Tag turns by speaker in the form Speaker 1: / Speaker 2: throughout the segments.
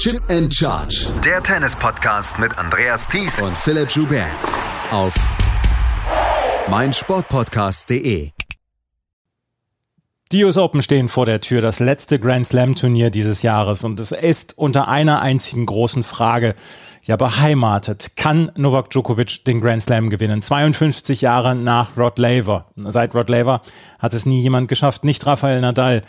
Speaker 1: Chip and Charge.
Speaker 2: Der Tennis-Podcast mit Andreas Thies
Speaker 1: und Philipp Joubert. Auf meinsportpodcast.de.
Speaker 3: Die US Open stehen vor der Tür, das letzte Grand Slam Turnier dieses Jahres und es ist unter einer einzigen großen Frage ja beheimatet. Kann Novak Djokovic den Grand Slam gewinnen? 52 Jahre nach Rod Laver. Seit Rod Laver hat es nie jemand geschafft, nicht Rafael Nadal,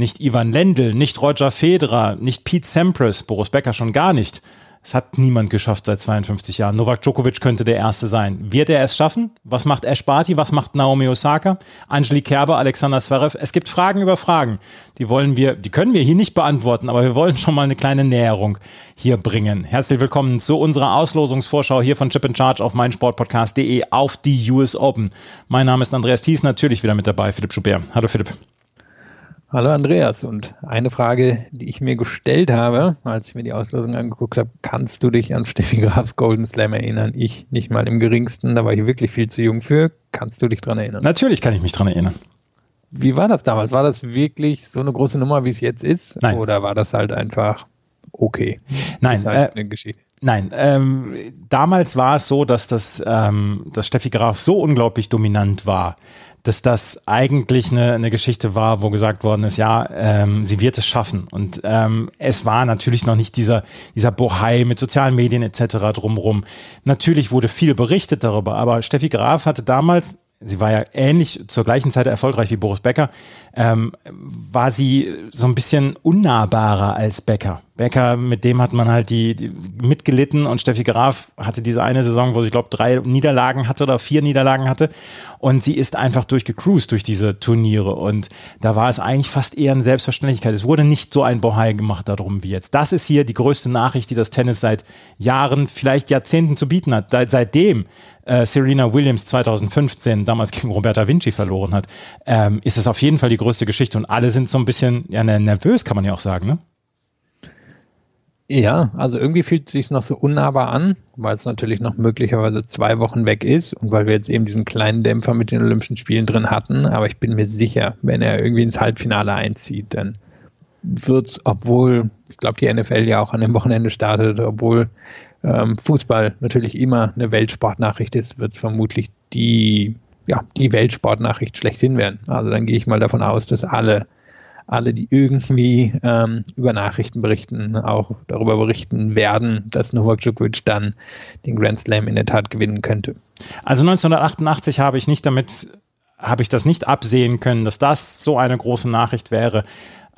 Speaker 3: nicht Ivan Lendl, nicht Roger Federer, nicht Pete Sampras, Boris Becker schon gar nicht. Es hat niemand geschafft seit 52 Jahren. Novak Djokovic könnte der Erste sein. Wird er es schaffen? Was macht Ash Barty? Was macht Naomi Osaka? Angelique Kerber, Alexander Zverev? Es gibt Fragen über Fragen. Die wollen wir, die können wir hier nicht beantworten, aber wir wollen schon mal eine kleine Näherung hier bringen. Herzlich willkommen zu unserer Auslosungsvorschau hier von Chip in Charge auf meinsportpodcast.de auf die US Open. Mein Name ist Andreas Thies, natürlich wieder mit dabei, Philipp Schubert. Hallo Philipp.
Speaker 4: Hallo Andreas und eine Frage, die ich mir gestellt habe, als ich mir die Auslosung angeguckt habe, kannst du dich an Steffi Grafs Golden Slam erinnern? Ich nicht mal im geringsten, da war ich wirklich viel zu jung für. Kannst du dich dran erinnern?
Speaker 3: Natürlich kann ich mich dran erinnern.
Speaker 4: Wie war das damals? War das wirklich so eine große Nummer, wie es jetzt ist?
Speaker 3: Nein.
Speaker 4: Oder war das halt einfach okay?
Speaker 3: Nein,
Speaker 4: halt
Speaker 3: äh, Nein, ähm, damals war es so, dass das, ähm, dass Steffi Graf so unglaublich dominant war, dass das eigentlich eine, eine Geschichte war, wo gesagt worden ist, ja, ähm, sie wird es schaffen. Und ähm, es war natürlich noch nicht dieser, dieser Bohai mit sozialen Medien etc. drumrum. Natürlich wurde viel berichtet darüber, aber Steffi Graf hatte damals sie war ja ähnlich zur gleichen Zeit erfolgreich wie Boris Becker, ähm, war sie so ein bisschen unnahbarer als Becker. Becker, mit dem hat man halt die, die mitgelitten und Steffi Graf hatte diese eine Saison, wo sie, glaube drei Niederlagen hatte oder vier Niederlagen hatte und sie ist einfach durchgecruised durch diese Turniere und da war es eigentlich fast eher eine Selbstverständlichkeit. Es wurde nicht so ein Bohai gemacht darum wie jetzt. Das ist hier die größte Nachricht, die das Tennis seit Jahren, vielleicht Jahrzehnten zu bieten hat. Seitdem äh, Serena Williams 2015 damals gegen Roberta Vinci verloren hat, ähm, ist es auf jeden Fall die größte Geschichte und alle sind so ein bisschen ja, nervös, kann man ja auch sagen, ne?
Speaker 4: Ja, also irgendwie fühlt es sich noch so unnahbar an, weil es natürlich noch möglicherweise zwei Wochen weg ist und weil wir jetzt eben diesen kleinen Dämpfer mit den Olympischen Spielen drin hatten. Aber ich bin mir sicher, wenn er irgendwie ins Halbfinale einzieht, dann wird es, obwohl, ich glaube, die NFL ja auch an dem Wochenende startet, obwohl ähm, Fußball natürlich immer eine Weltsportnachricht ist, wird es vermutlich die, ja, die Weltsportnachricht schlechthin werden. Also dann gehe ich mal davon aus, dass alle alle, die irgendwie ähm, über Nachrichten berichten, auch darüber berichten werden, dass Novak Djokovic dann den Grand Slam in der Tat gewinnen könnte.
Speaker 3: Also 1988 habe ich nicht damit, habe ich das nicht absehen können, dass das so eine große Nachricht wäre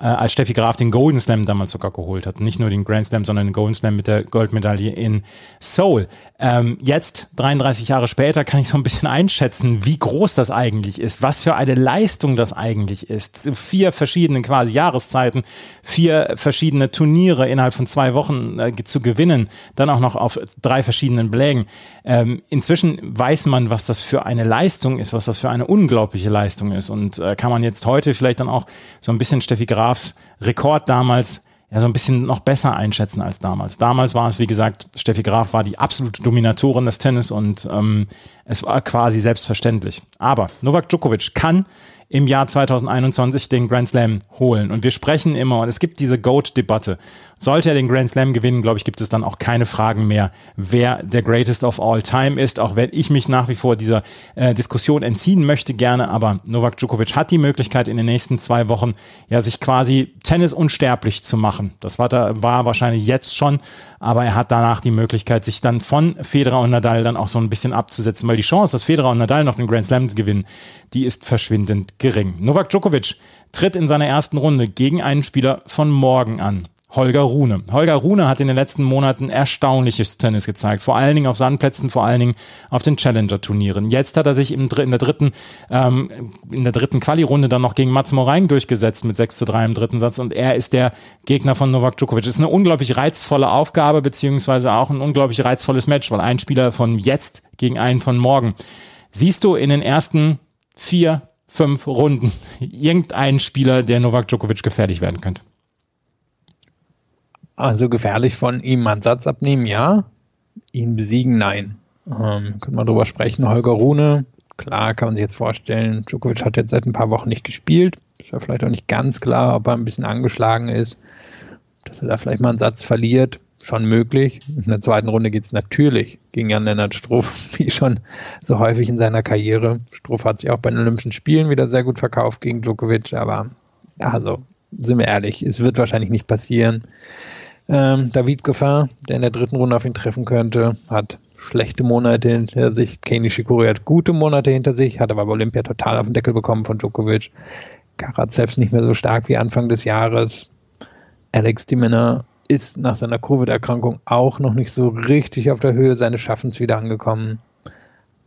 Speaker 3: äh, als Steffi Graf den Golden Slam damals sogar geholt hat. Nicht nur den Grand Slam, sondern den Golden Slam mit der Goldmedaille in Seoul. Ähm, jetzt, 33 Jahre später, kann ich so ein bisschen einschätzen, wie groß das eigentlich ist, was für eine Leistung das eigentlich ist. Vier verschiedene quasi Jahreszeiten, vier verschiedene Turniere innerhalb von zwei Wochen äh, zu gewinnen, dann auch noch auf drei verschiedenen Belägen. Ähm, inzwischen weiß man, was das für eine Leistung ist, was das für eine unglaubliche Leistung ist und äh, kann man jetzt heute vielleicht dann auch so ein bisschen Steffi Graf Grafs Rekord damals ja so ein bisschen noch besser einschätzen als damals. Damals war es, wie gesagt, Steffi Graf war die absolute Dominatorin des Tennis und ähm, es war quasi selbstverständlich. Aber Novak Djokovic kann im Jahr 2021 den Grand Slam holen. Und wir sprechen immer, und es gibt diese GOAT-Debatte. Sollte er den Grand Slam gewinnen, glaube ich, gibt es dann auch keine Fragen mehr, wer der Greatest of All Time ist, auch wenn ich mich nach wie vor dieser äh, Diskussion entziehen möchte gerne. Aber Novak Djokovic hat die Möglichkeit, in den nächsten zwei Wochen ja sich quasi Tennis unsterblich zu machen. Das war, da, war wahrscheinlich jetzt schon, aber er hat danach die Möglichkeit, sich dann von Federer und Nadal dann auch so ein bisschen abzusetzen, weil die Chance, dass Federer und Nadal noch den Grand Slam gewinnen, die ist verschwindend gering. Novak Djokovic tritt in seiner ersten Runde gegen einen Spieler von morgen an. Holger Rune. Holger Rune hat in den letzten Monaten erstaunliches Tennis gezeigt, vor allen Dingen auf Sandplätzen, vor allen Dingen auf den Challenger-Turnieren. Jetzt hat er sich im, in der dritten, ähm, in der dritten Quali-Runde dann noch gegen Mats Morain durchgesetzt mit 6 zu 3 im dritten Satz und er ist der Gegner von Novak Djokovic. Das ist eine unglaublich reizvolle Aufgabe, beziehungsweise auch ein unglaublich reizvolles Match, weil ein Spieler von jetzt gegen einen von morgen. Siehst du in den ersten vier, fünf Runden irgendeinen Spieler, der Novak Djokovic gefährlich werden könnte?
Speaker 4: Also gefährlich von ihm einen Satz abnehmen, ja. Ihn besiegen, nein. Ähm, können wir drüber sprechen. Holger Rune, klar, kann man sich jetzt vorstellen, Djokovic hat jetzt seit ein paar Wochen nicht gespielt. Ist ja vielleicht auch nicht ganz klar, ob er ein bisschen angeschlagen ist. dass er da vielleicht mal einen Satz verliert, schon möglich. In der zweiten Runde geht es natürlich gegen Jan-Lennart Struff, wie schon so häufig in seiner Karriere. Struff hat sich auch bei den Olympischen Spielen wieder sehr gut verkauft gegen Djokovic, aber also sind wir ehrlich, es wird wahrscheinlich nicht passieren. Ähm, David Goffin, der in der dritten Runde auf ihn treffen könnte, hat schlechte Monate hinter sich. Kei Nishikori hat gute Monate hinter sich, hat aber bei Olympia total auf den Deckel bekommen von Djokovic. Karatsev nicht mehr so stark wie Anfang des Jahres. Alex Dimena ist nach seiner Covid-Erkrankung auch noch nicht so richtig auf der Höhe seines Schaffens wieder angekommen.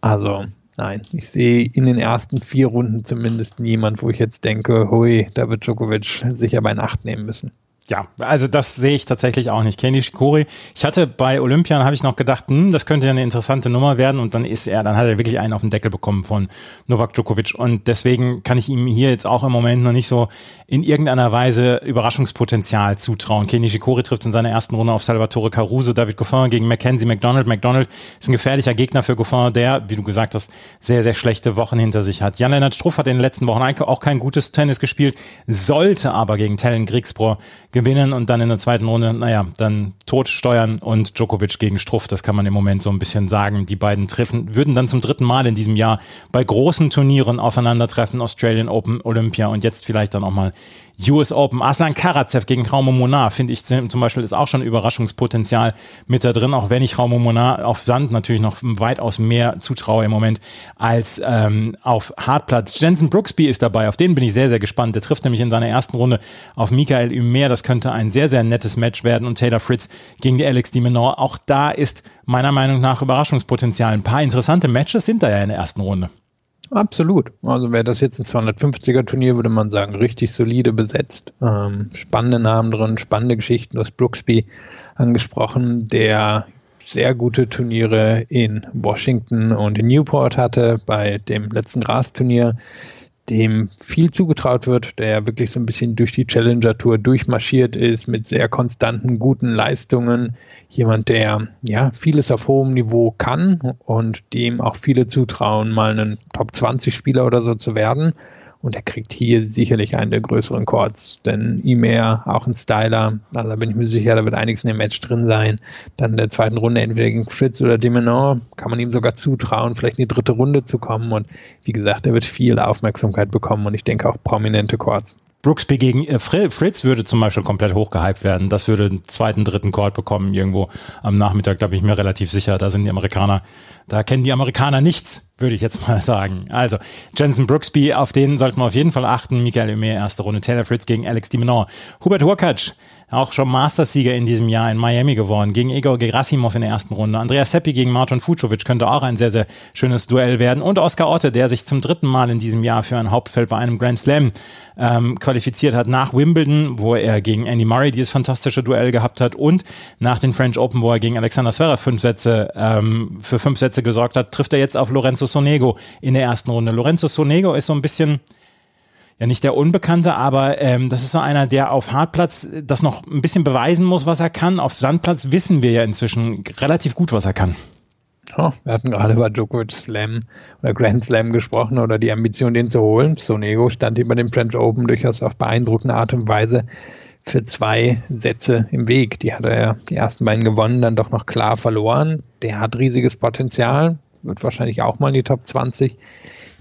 Speaker 4: Also, nein, ich sehe in den ersten vier Runden zumindest niemand, wo ich jetzt denke, hui, da wird Djokovic sicher bei Nacht nehmen müssen.
Speaker 3: Ja, also das sehe ich tatsächlich auch nicht. Kenny Shikori. Ich hatte bei Olympian habe ich noch gedacht, hm, das könnte ja eine interessante Nummer werden und dann ist er, dann hat er wirklich einen auf den Deckel bekommen von Novak Djokovic und deswegen kann ich ihm hier jetzt auch im Moment noch nicht so in irgendeiner Weise Überraschungspotenzial zutrauen. Kenny Shikori trifft in seiner ersten Runde auf Salvatore Caruso, David Goffin gegen Mackenzie McDonald. McDonald ist ein gefährlicher Gegner für Goffin, der, wie du gesagt hast, sehr, sehr schlechte Wochen hinter sich hat. Jan-Lennart Struff hat in den letzten Wochen auch kein gutes Tennis gespielt, sollte aber gegen Tellen Griegsbro gewinnen und dann in der zweiten Runde, naja, dann tot steuern und Djokovic gegen Struff, das kann man im Moment so ein bisschen sagen. Die beiden treffen, würden dann zum dritten Mal in diesem Jahr bei großen Turnieren aufeinandertreffen, Australian Open, Olympia und jetzt vielleicht dann auch mal US Open. Aslan Karatsev gegen Raumo Monar, finde ich zum Beispiel, ist auch schon Überraschungspotenzial mit da drin, auch wenn ich Raumo Monar auf Sand natürlich noch weitaus mehr zutraue im Moment als ähm, auf Hartplatz. Jensen Brooksby ist dabei, auf den bin ich sehr, sehr gespannt. Der trifft nämlich in seiner ersten Runde auf Michael Ümer. Das könnte ein sehr, sehr nettes Match werden. Und Taylor Fritz gegen die Alex Dimenor. Auch da ist meiner Meinung nach Überraschungspotenzial. Ein paar interessante Matches sind da ja in der ersten Runde.
Speaker 4: Absolut. Also wäre das jetzt ein 250er Turnier, würde man sagen, richtig solide besetzt. Ähm, spannende Namen drin, spannende Geschichten. Du hast Brooksby angesprochen, der sehr gute Turniere in Washington und in Newport hatte bei dem letzten Grasturnier dem viel zugetraut wird, der wirklich so ein bisschen durch die Challenger Tour durchmarschiert ist mit sehr konstanten, guten Leistungen. Jemand, der ja vieles auf hohem Niveau kann und dem auch viele zutrauen, mal einen Top 20 Spieler oder so zu werden. Und er kriegt hier sicherlich einen der größeren Chords. Denn Imer, auch ein Styler, also da bin ich mir sicher, da wird einiges in dem Match drin sein. Dann in der zweiten Runde entweder gegen Fritz oder Dimenor kann man ihm sogar zutrauen, vielleicht in die dritte Runde zu kommen. Und wie gesagt, er wird viel Aufmerksamkeit bekommen und ich denke auch prominente Chords.
Speaker 3: Brooksby gegen äh, Fritz würde zum Beispiel komplett hochgehypt werden. Das würde einen zweiten, dritten Court bekommen irgendwo am Nachmittag, da bin ich mir relativ sicher. Da sind die Amerikaner, da kennen die Amerikaner nichts, würde ich jetzt mal sagen. Also, Jensen Brooksby, auf den sollten wir auf jeden Fall achten. Michael Ume, erste Runde. Taylor Fritz gegen Alex Dimenor. Hubert Hurkacz, auch schon Mastersieger in diesem Jahr in Miami geworden, gegen Igor Gerasimov in der ersten Runde. Andreas Seppi gegen Martin Fucovic könnte auch ein sehr, sehr schönes Duell werden. Und Oskar Otte, der sich zum dritten Mal in diesem Jahr für ein Hauptfeld bei einem Grand Slam ähm, qualifiziert hat, nach Wimbledon, wo er gegen Andy Murray dieses fantastische Duell gehabt hat und nach den French Open, wo er gegen Alexander Zverev fünf Sätze, ähm, für fünf Sätze gesorgt hat, trifft er jetzt auf Lorenzo Sonego in der ersten Runde. Lorenzo Sonego ist so ein bisschen ja nicht der Unbekannte, aber ähm, das ist so einer, der auf Hartplatz das noch ein bisschen beweisen muss, was er kann. Auf Sandplatz wissen wir ja inzwischen relativ gut, was er kann.
Speaker 4: Oh, wir hatten gerade über Djokovic Slam oder Grand Slam gesprochen oder die Ambition, den zu holen. Sonego stand über dem French Open durchaus auf beeindruckende Art und Weise für zwei Sätze im Weg. Die hat er die ersten beiden gewonnen, dann doch noch klar verloren. Der hat riesiges Potenzial, wird wahrscheinlich auch mal in die Top 20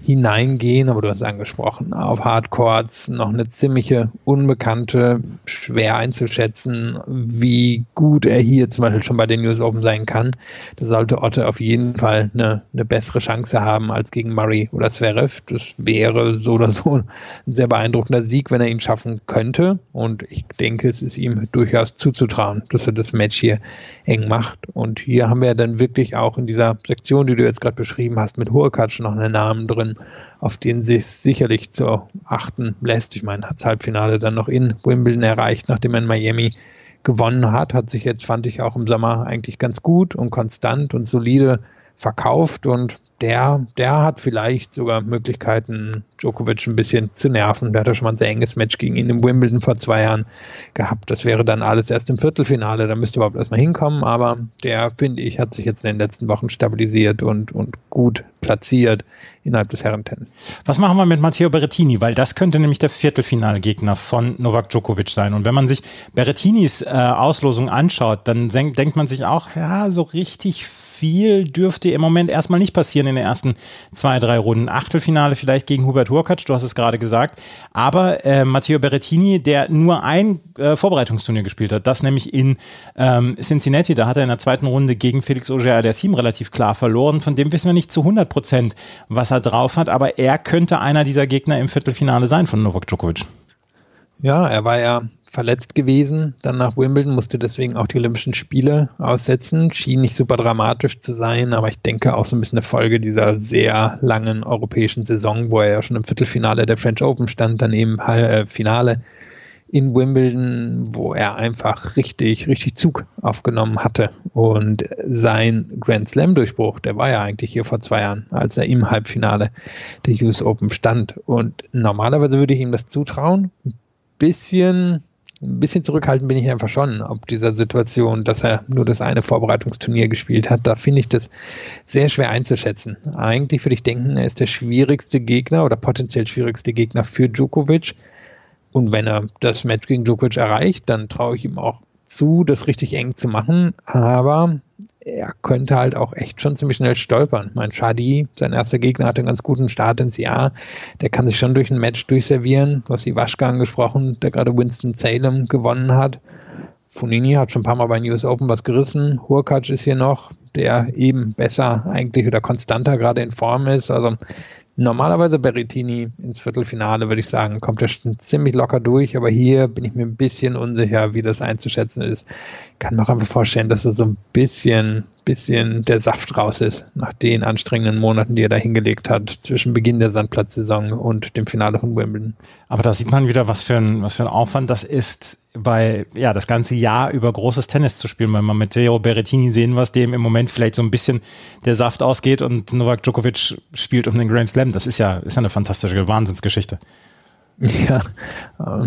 Speaker 4: hineingehen, aber du hast angesprochen, auf Hardcourts noch eine ziemliche Unbekannte, schwer einzuschätzen, wie gut er hier zum Beispiel schon bei den News Open sein kann. Da sollte Otte auf jeden Fall eine, eine bessere Chance haben als gegen Murray oder Zverev. Das wäre so oder so ein sehr beeindruckender Sieg, wenn er ihn schaffen könnte. Und ich denke, es ist ihm durchaus zuzutrauen, dass er das Match hier eng macht. Und hier haben wir dann wirklich auch in dieser Sektion, die du jetzt gerade beschrieben hast, mit Hurkacz noch einen Namen drin, auf den sich sicherlich zu achten lässt. Ich meine, hat das Halbfinale dann noch in Wimbledon erreicht, nachdem er in Miami gewonnen hat, hat sich jetzt, fand ich, auch im Sommer eigentlich ganz gut und konstant und solide verkauft und der, der hat vielleicht sogar Möglichkeiten, Djokovic ein bisschen zu nerven. Der hat ja schon mal ein sehr enges Match gegen ihn im Wimbledon vor zwei Jahren gehabt. Das wäre dann alles erst im Viertelfinale. Da müsste überhaupt erstmal hinkommen, aber der, finde ich, hat sich jetzt in den letzten Wochen stabilisiert und, und gut platziert innerhalb des Herrentennis.
Speaker 3: Was machen wir mit Matteo Berrettini? Weil das könnte nämlich der Viertelfinalgegner von Novak Djokovic sein. Und wenn man sich Berrettinis äh, Auslosung anschaut, dann denk, denkt man sich auch, ja, so richtig viel dürfte im Moment erstmal nicht passieren in den ersten zwei, drei Runden. Achtelfinale vielleicht gegen Hubert Hurkacz, du hast es gerade gesagt. Aber äh, Matteo Berrettini, der nur ein äh, Vorbereitungsturnier gespielt hat, das nämlich in ähm, Cincinnati, da hat er in der zweiten Runde gegen Felix Auger-Aliassime relativ klar verloren. Von dem wissen wir nicht zu 100 Prozent, was er drauf hat. Aber er könnte einer dieser Gegner im Viertelfinale sein von Novak Djokovic.
Speaker 4: Ja, er war ja verletzt gewesen, dann nach Wimbledon, musste deswegen auch die Olympischen Spiele aussetzen. Schien nicht super dramatisch zu sein, aber ich denke auch so ein bisschen eine Folge dieser sehr langen europäischen Saison, wo er ja schon im Viertelfinale der French Open stand, dann eben äh, Finale in Wimbledon, wo er einfach richtig, richtig Zug aufgenommen hatte. Und sein Grand Slam-Durchbruch, der war ja eigentlich hier vor zwei Jahren, als er im Halbfinale der US Open stand. Und normalerweise würde ich ihm das zutrauen. Ein bisschen ein bisschen zurückhaltend bin ich einfach schon, ob dieser Situation, dass er nur das eine Vorbereitungsturnier gespielt hat. Da finde ich das sehr schwer einzuschätzen. Eigentlich würde ich denken, er ist der schwierigste Gegner oder potenziell schwierigste Gegner für Djokovic. Und wenn er das Match gegen Djokovic erreicht, dann traue ich ihm auch zu, das richtig eng zu machen. Aber er könnte halt auch echt schon ziemlich schnell stolpern. Mein Shadi, sein erster Gegner, hatte einen ganz guten Start ins Jahr. Der kann sich schon durch ein Match durchservieren. Du hast die Waschka angesprochen, der gerade Winston Salem gewonnen hat. Funini hat schon ein paar Mal bei News Open was gerissen. Hurkacz ist hier noch, der eben besser eigentlich oder konstanter gerade in Form ist. Also Normalerweise Berrettini ins Viertelfinale, würde ich sagen, kommt er ziemlich locker durch, aber hier bin ich mir ein bisschen unsicher, wie das einzuschätzen ist. Kann mir auch einfach vorstellen, dass er so ein bisschen, bisschen der Saft raus ist nach den anstrengenden Monaten, die er da hingelegt hat, zwischen Beginn der Sandplatzsaison und dem Finale von Wimbledon.
Speaker 3: Aber da sieht man wieder, was für ein, was für ein Aufwand das ist, bei, ja, das ganze Jahr über großes Tennis zu spielen, weil man mit Theo Berrettini sehen, was dem im Moment vielleicht so ein bisschen der Saft ausgeht und Novak Djokovic spielt um den Grand Slam. Das ist ja, ist ja eine fantastische Wahnsinnsgeschichte.
Speaker 4: Ja,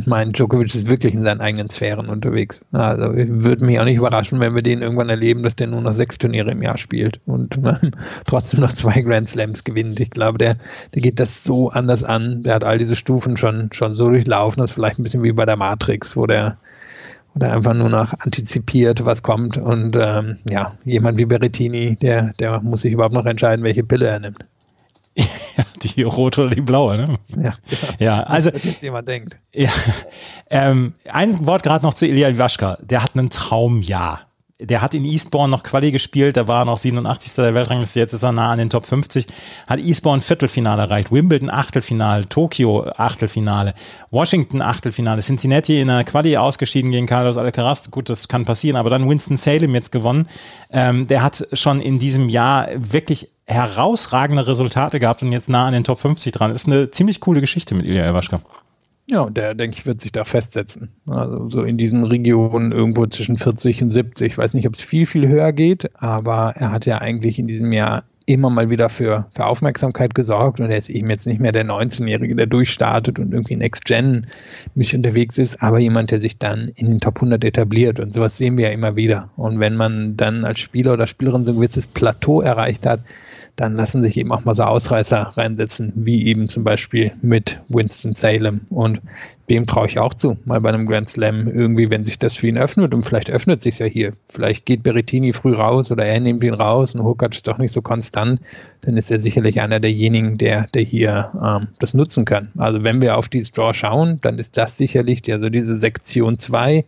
Speaker 4: mein Djokovic ist wirklich in seinen eigenen Sphären unterwegs. Also würde mich auch nicht überraschen, wenn wir den irgendwann erleben, dass der nur noch sechs Turniere im Jahr spielt und ähm, trotzdem noch zwei Grand Slams gewinnt. Ich glaube, der, der geht das so anders an. Der hat all diese Stufen schon, schon so durchlaufen, das ist vielleicht ein bisschen wie bei der Matrix, wo der, wo der einfach nur noch antizipiert, was kommt. Und ähm, ja, jemand wie Berrettini, der, der muss sich überhaupt noch entscheiden, welche Pille er nimmt.
Speaker 3: Ja, die rote oder die blaue, ne? Ja, ja also.
Speaker 4: Das ist, jemand denkt.
Speaker 3: Ja, ähm, ein Wort gerade noch zu Ilya Iwaschka. Der hat einen Traumjahr. Der hat in Eastbourne noch Quali gespielt, da war noch 87. der Weltrangliste, jetzt ist er nah an den Top 50. Hat Eastbourne Viertelfinale erreicht, Wimbledon Achtelfinale, Tokio Achtelfinale, Washington Achtelfinale, Cincinnati in der Quali ausgeschieden gegen Carlos Alcaraz. Gut, das kann passieren, aber dann Winston Salem jetzt gewonnen. Ähm, der hat schon in diesem Jahr wirklich herausragende Resultate gehabt und jetzt nah an den Top 50 dran. Ist eine ziemlich coole Geschichte mit Ilya Iwaschka.
Speaker 4: Ja, der, denke ich, wird sich da festsetzen. Also so in diesen Regionen irgendwo zwischen 40 und 70. Ich weiß nicht, ob es viel, viel höher geht, aber er hat ja eigentlich in diesem Jahr immer mal wieder für, für Aufmerksamkeit gesorgt und er ist eben jetzt nicht mehr der 19-Jährige, der durchstartet und irgendwie Next Gen mich unterwegs ist, aber jemand, der sich dann in den Top 100 etabliert und sowas sehen wir ja immer wieder. Und wenn man dann als Spieler oder Spielerin so ein gewisses Plateau erreicht hat, dann lassen sich eben auch mal so Ausreißer reinsetzen, wie eben zum Beispiel mit Winston Salem. Und dem traue ich auch zu, mal bei einem Grand Slam irgendwie, wenn sich das für ihn öffnet und vielleicht öffnet sich ja hier. Vielleicht geht Berrettini früh raus oder er nimmt ihn raus und Hurkacz ist doch nicht so konstant, dann ist er sicherlich einer derjenigen, der, der hier ähm, das nutzen kann. Also wenn wir auf dieses Draw schauen, dann ist das sicherlich, also diese Sektion 2,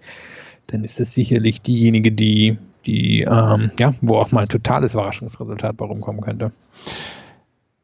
Speaker 4: dann ist es sicherlich diejenige, die die, ähm, ja, wo auch mal ein totales Überraschungsresultat bei rumkommen könnte.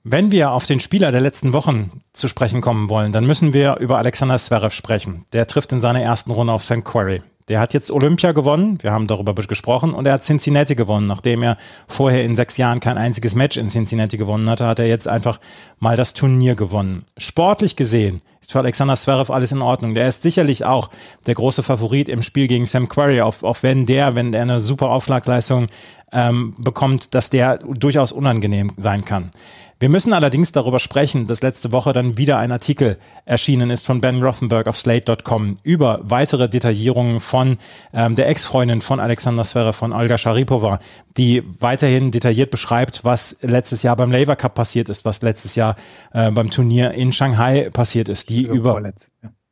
Speaker 3: Wenn wir auf den Spieler der letzten Wochen zu sprechen kommen wollen, dann müssen wir über Alexander Zverev sprechen. Der trifft in seiner ersten Runde auf St. Quarry. Der hat jetzt Olympia gewonnen, wir haben darüber gesprochen, und er hat Cincinnati gewonnen. Nachdem er vorher in sechs Jahren kein einziges Match in Cincinnati gewonnen hatte, hat er jetzt einfach mal das Turnier gewonnen. Sportlich gesehen ist für Alexander Zverev alles in Ordnung. Der ist sicherlich auch der große Favorit im Spiel gegen Sam Querrey, auch, wenn der, wenn der eine super Aufschlagsleistung ähm, bekommt, dass der durchaus unangenehm sein kann. Wir müssen allerdings darüber sprechen, dass letzte Woche dann wieder ein Artikel erschienen ist von Ben Rothenberg auf Slate.com über weitere Detaillierungen von ähm, der Ex-Freundin von Alexander Zverev, von Olga Sharipova, die weiterhin detailliert beschreibt, was letztes Jahr beim Laver Cup passiert ist, was letztes Jahr äh, beim Turnier in Shanghai passiert ist, die über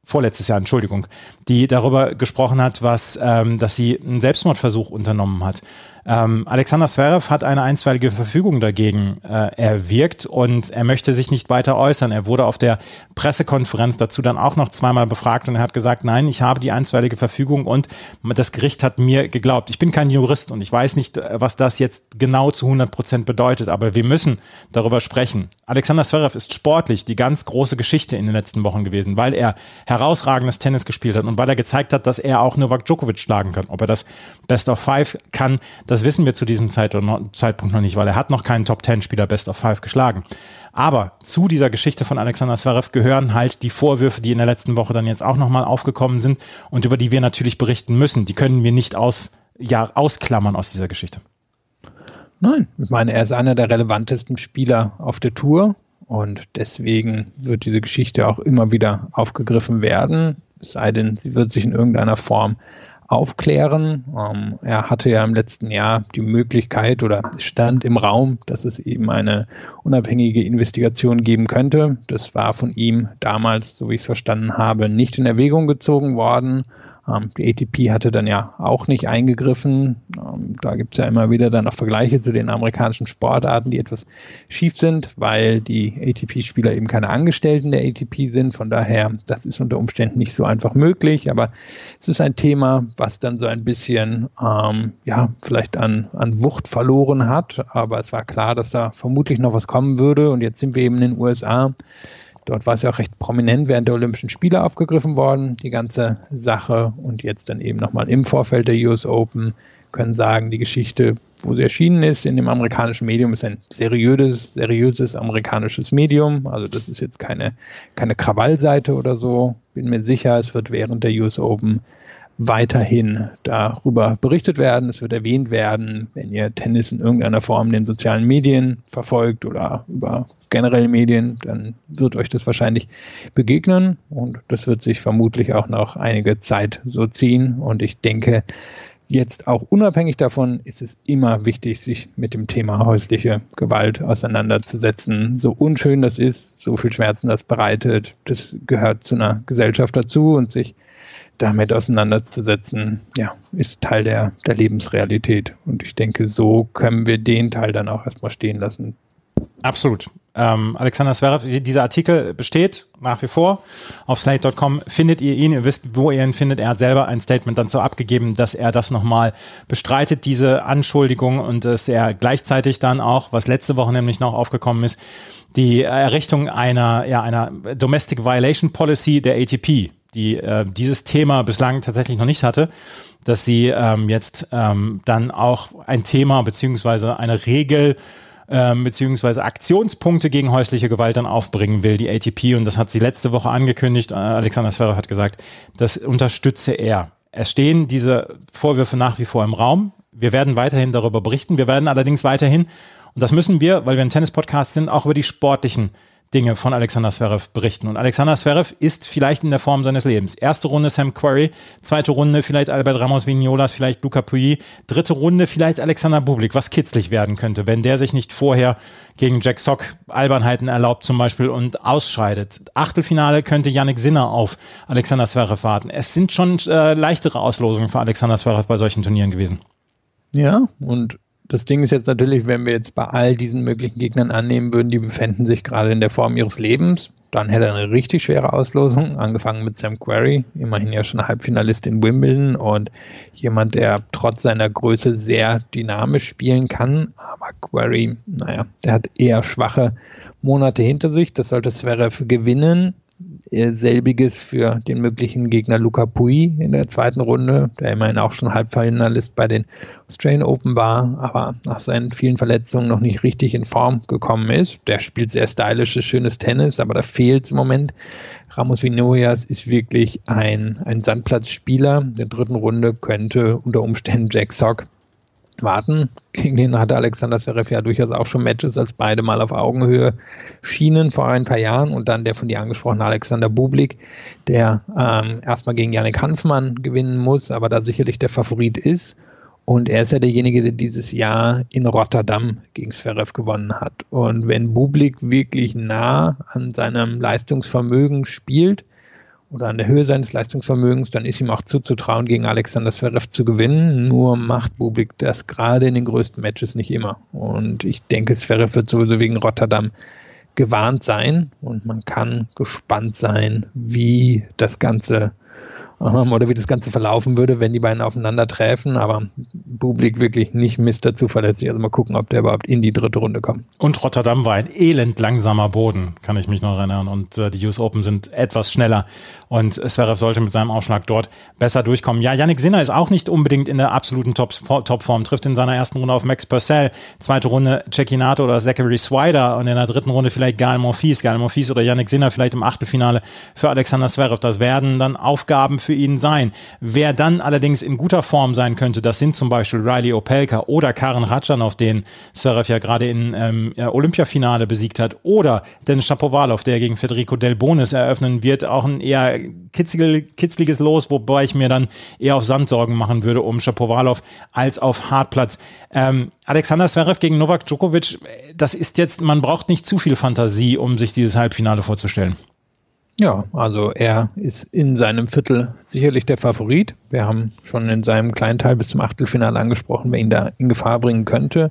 Speaker 3: vorletztes Jahr, Entschuldigung, die darüber gesprochen hat, was, ähm, dass sie einen Selbstmordversuch unternommen hat. Ähm, Alexander Zverev hat eine einstweilige Verfügung dagegen äh, erwirkt und er möchte sich nicht weiter äußern. Er wurde auf der Pressekonferenz dazu dann auch noch zweimal befragt und er hat gesagt, nein, ich habe die einstweilige Verfügung und das Gericht hat mir geglaubt. Ich bin kein Jurist und ich weiß nicht, äh, was das jetzt genau zu 100 Prozent bedeutet, aber wir müssen darüber sprechen. Alexander Zverev ist sportlich die ganz große Geschichte in den letzten Wochen gewesen, weil er herausragendes Tennis gespielt hat und weil er gezeigt hat, dass er auch Novak Djokovic schlagen kann. Ob er das Best of Five kann, das wissen wir zu diesem Zeitpunkt noch nicht, weil er hat noch keinen Top-10-Spieler Best of Five geschlagen. Aber zu dieser Geschichte von Alexander Zverev gehören halt die Vorwürfe, die in der letzten Woche dann jetzt auch nochmal aufgekommen sind und über die wir natürlich berichten müssen. Die können wir nicht aus, ja, ausklammern aus dieser Geschichte.
Speaker 4: Nein, ich meine, er ist einer der relevantesten Spieler auf der Tour und deswegen wird diese Geschichte auch immer wieder aufgegriffen werden, es sei denn, sie wird sich in irgendeiner Form aufklären. Ähm, er hatte ja im letzten Jahr die Möglichkeit oder stand im Raum, dass es eben eine unabhängige Investigation geben könnte. Das war von ihm damals, so wie ich es verstanden habe, nicht in Erwägung gezogen worden. Ähm, die ATP hatte dann ja auch nicht eingegriffen. Ähm, da gibt es ja immer wieder dann auch Vergleiche zu den amerikanischen Sportarten, die etwas schief sind, weil die ATP-Spieler eben keine Angestellten der ATP sind. Von daher, das ist unter Umständen nicht so einfach möglich. Aber es ist ein Thema, was dann so ein bisschen, ähm, ja, vielleicht an, an Wucht verloren hat. Aber es war klar, dass da vermutlich noch was kommen würde. Und jetzt sind wir eben in den USA. Dort war es ja auch recht prominent während der Olympischen Spiele aufgegriffen worden, die ganze Sache. Und jetzt dann eben nochmal im Vorfeld der US Open können sagen, die Geschichte, wo sie erschienen ist, in dem amerikanischen Medium, ist ein seriöses, seriöses amerikanisches Medium. Also das ist jetzt keine, keine Krawallseite oder so. Bin mir sicher, es wird während der US Open weiterhin darüber berichtet werden. Es wird erwähnt werden, wenn ihr Tennis in irgendeiner Form in den sozialen Medien verfolgt oder über generelle Medien, dann wird euch das wahrscheinlich begegnen und das wird sich vermutlich auch noch einige Zeit so ziehen. Und ich denke, jetzt auch unabhängig davon ist es immer wichtig, sich mit dem Thema häusliche Gewalt auseinanderzusetzen. So unschön das ist, so viel Schmerzen das bereitet, das gehört zu einer Gesellschaft dazu und sich damit auseinanderzusetzen, ja, ist Teil der, der Lebensrealität. Und ich denke, so können wir den Teil dann auch erstmal stehen lassen.
Speaker 3: Absolut. Ähm, Alexander Zverev, dieser Artikel besteht nach wie vor. Auf slate.com findet ihr ihn, ihr wisst, wo ihr ihn findet. Er hat selber ein Statement dann so abgegeben, dass er das nochmal bestreitet, diese Anschuldigung und dass er gleichzeitig dann auch, was letzte Woche nämlich noch aufgekommen ist, die Errichtung einer, ja, einer Domestic Violation Policy der ATP die äh, dieses Thema bislang tatsächlich noch nicht hatte, dass sie ähm, jetzt ähm, dann auch ein Thema beziehungsweise eine Regel ähm, beziehungsweise Aktionspunkte gegen häusliche Gewalt dann aufbringen will, die ATP. Und das hat sie letzte Woche angekündigt. Äh, Alexander Zverev hat gesagt, das unterstütze er. Es stehen diese Vorwürfe nach wie vor im Raum. Wir werden weiterhin darüber berichten. Wir werden allerdings weiterhin, und das müssen wir, weil wir ein Tennis-Podcast sind, auch über die sportlichen Dinge von Alexander Zverev berichten. Und Alexander Zverev ist vielleicht in der Form seines Lebens. Erste Runde Sam Querrey, zweite Runde vielleicht Albert Ramos Vignolas, vielleicht Luca Puyi, dritte Runde vielleicht Alexander Bublik, was kitzlig werden könnte, wenn der sich nicht vorher gegen Jack Sock Albernheiten erlaubt zum Beispiel und ausscheidet. Achtelfinale könnte Yannick Sinner auf Alexander Zverev warten. Es sind schon äh, leichtere Auslosungen für Alexander Zverev bei solchen Turnieren gewesen.
Speaker 4: Ja, und das Ding ist jetzt natürlich, wenn wir jetzt bei all diesen möglichen Gegnern annehmen würden, die befinden sich gerade in der Form ihres Lebens, dann hätte er eine richtig schwere Auslosung, angefangen mit Sam Querrey, immerhin ja schon Halbfinalist in Wimbledon und jemand, der trotz seiner Größe sehr dynamisch spielen kann. Aber Querrey, naja, der hat eher schwache Monate hinter sich. Das sollte Zverev gewinnen. Selbiges für den möglichen Gegner Luca Pui in der zweiten Runde, der immerhin auch schon Halbfinalist bei den Australian Open war, aber nach seinen vielen Verletzungen noch nicht richtig in Form gekommen ist. Der spielt sehr stylisches, schönes Tennis, aber da fehlt es im Moment. Ramos Vinoyas ist wirklich ein, ein Sandplatzspieler. In der dritten Runde könnte unter Umständen Jack Sock warten. Gegen den hatte Alexander Zverev ja durchaus auch schon Matches, als beide mal auf Augenhöhe schienen vor ein paar Jahren. Und dann der von dir angesprochene Alexander Bublik, der ähm, erstmal gegen Yannick Hanfmann gewinnen muss, aber da sicherlich der Favorit ist. Und er ist ja derjenige, der dieses Jahr in Rotterdam gegen Zverev gewonnen hat. Und wenn Bublik wirklich nah an seinem Leistungsvermögen spielt, oder an der Höhe seines Leistungsvermögens, dann ist ihm auch zuzutrauen, gegen Alexander Zverev zu gewinnen. Nur macht Bublik das gerade in den größten Matches nicht immer. Und ich denke, Zverev wird sowieso wegen Rotterdam gewarnt sein und man kann gespannt sein, wie das Ganze oder wie das Ganze verlaufen würde, wenn die beiden aufeinandertreffen. Aber Bublik wirklich nicht Mister zuverlässig. Also mal gucken, ob der überhaupt in die dritte Runde kommt.
Speaker 3: Und Rotterdam war ein elend langsamer Boden, kann ich mich noch erinnern. Und äh, die US Open sind etwas schneller. Und Zverev sollte mit seinem Aufschlag dort besser durchkommen. Ja, Yannick Sinner ist auch nicht unbedingt in der absoluten Top-Form. Top trifft in seiner ersten Runde auf Max Purcell. Zweite Runde Cecchinato oder Zachary Swider. Und in der dritten Runde vielleicht Gael Monfils. Gael Monfils oder Yannick Sinner vielleicht im Achtelfinale für Alexander Zverev. Das werden dann Aufgaben für ihn sein. Wer dann allerdings in guter Form sein könnte, das sind zum Beispiel Riley Opelka oder Karen Ratschanov, den Zverev ja gerade in ähm, Olympiafinale besiegt hat, oder Dennis Shapovalov, der gegen Federico Del Bonis eröffnen wird, auch ein eher kitzliges Los, wobei ich mir dann eher auf Sand Sorgen machen würde um Shapovalov als auf Hartplatz. Ähm, Alexander Zverev gegen Novak Djokovic, das ist jetzt, man braucht nicht zu viel Fantasie, um sich dieses Halbfinale vorzustellen.
Speaker 4: Ja, also er ist in seinem Viertel sicherlich der Favorit. Wir haben schon in seinem kleinen Teil bis zum Achtelfinale angesprochen, wer ihn da in Gefahr bringen könnte.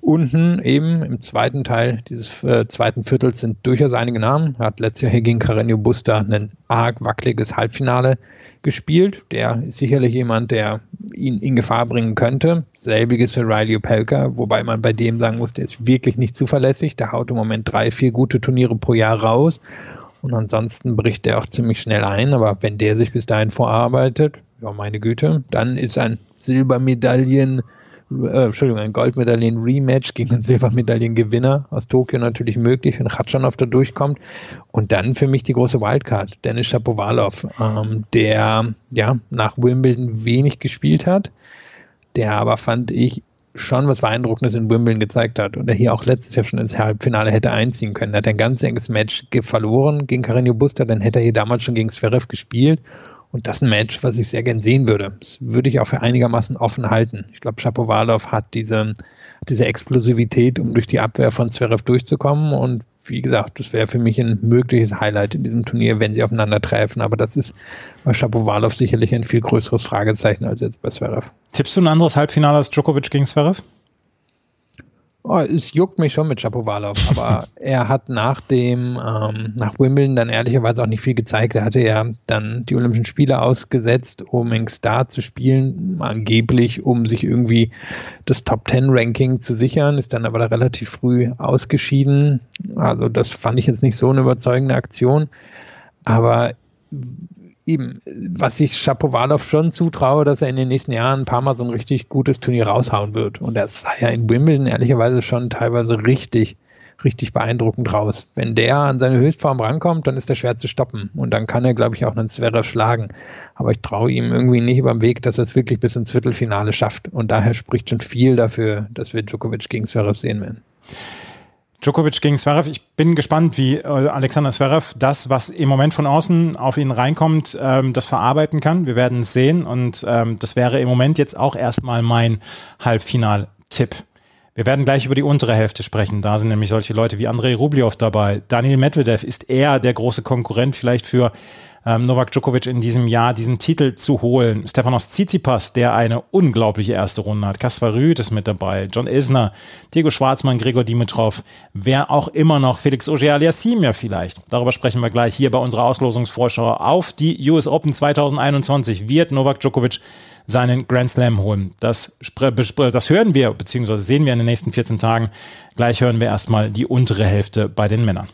Speaker 4: Unten eben im zweiten Teil dieses äh, zweiten Viertels sind durchaus einige Namen. Er hat letztes Jahr hier gegen Carreño Busta ein arg wackeliges Halbfinale gespielt. Der ist sicherlich jemand, der ihn in Gefahr bringen könnte. Selbiges für Riley Opelka, wobei man bei dem sagen muss, der ist wirklich nicht zuverlässig. Der haut im Moment drei, vier gute Turniere pro Jahr raus und ansonsten bricht er auch ziemlich schnell ein. Aber wenn der sich bis dahin vorarbeitet, ja, meine Güte, dann ist ein Silbermedaillen, äh, Entschuldigung, ein Goldmedaillen-Rematch gegen einen Silbermedaillengewinner aus Tokio natürlich möglich, wenn Khatschanov da durchkommt. Und dann für mich die große Wildcard, Dennis Shapovalov, ähm, der ja nach Wimbledon wenig gespielt hat, der aber fand ich schon was Beeindruckendes in Wimbledon gezeigt hat und er hier auch letztes Jahr schon ins Halbfinale hätte einziehen können. Er hat ein ganz enges Match verloren gegen Carreño Busta, dann hätte er hier damals schon gegen Zverev gespielt und das ist ein Match, was ich sehr gern sehen würde. Das würde ich auch für einigermaßen offen halten. Ich glaube, Shapovalov hat diese, diese Explosivität, um durch die Abwehr von Zverev durchzukommen. Und wie gesagt, das wäre für mich ein mögliches Highlight in diesem Turnier, wenn sie aufeinandertreffen. Aber das ist bei Shapovalov sicherlich ein viel größeres Fragezeichen als jetzt bei Zverev.
Speaker 3: Tippst du ein anderes Halbfinale als Djokovic gegen Zverev?
Speaker 4: Oh, es juckt mich schon mit Shapovalov, aber er hat nach dem, ähm, nach Wimbledon dann ehrlicherweise auch nicht viel gezeigt. Er hatte ja dann die Olympischen Spiele ausgesetzt, um in Star zu spielen, angeblich, um sich irgendwie das Top Ten Ranking zu sichern, ist dann aber da relativ früh ausgeschieden. Also das fand ich jetzt nicht so eine überzeugende Aktion. Aber eben, was ich Shapovalov schon zutraue, dass er in den nächsten Jahren ein paar Mal so ein richtig gutes Turnier raushauen wird. Und das sah ja in Wimbledon ehrlicherweise schon teilweise richtig, richtig beeindruckend raus. Wenn der an seine Höchstform rankommt, dann ist er schwer zu stoppen. Und dann kann er, glaube ich, auch einen Zverev schlagen. Aber ich traue ihm irgendwie nicht über den Weg, dass er es wirklich bis ins Viertelfinale schafft. Und daher spricht schon viel dafür, dass wir Djokovic gegen Zverev sehen werden.
Speaker 3: Djokovic gegen Zverev. Ich bin gespannt, wie äh, Alexander Zverev das, was im Moment von außen auf ihn reinkommt, ähm, das verarbeiten kann. Wir werden es sehen und ähm, das wäre im Moment jetzt auch erstmal mein Halbfinal-Tipp. Wir werden gleich über die untere Hälfte sprechen. Da sind nämlich solche Leute wie Andrei Rublev dabei. Daniel Medvedev ist eher der große Konkurrent vielleicht für ähm, Novak Djokovic in diesem Jahr diesen Titel zu holen. Stefanos Tsitsipas, der eine unglaubliche erste Runde hat. Kaspar Rüth ist mit dabei. John Isner, Diego Schwarzmann, Gregor Dimitrov. Wer auch immer noch. Felix Auger-Aliassime ja vielleicht. Darüber sprechen wir gleich hier bei unserer Auslosungsvorschau auf die US Open 2021. Wird Novak Djokovic seinen Grand Slam holen. Das, das hören wir, beziehungsweise sehen wir in den nächsten 14 Tagen. Gleich hören wir erstmal die untere Hälfte bei den Männern.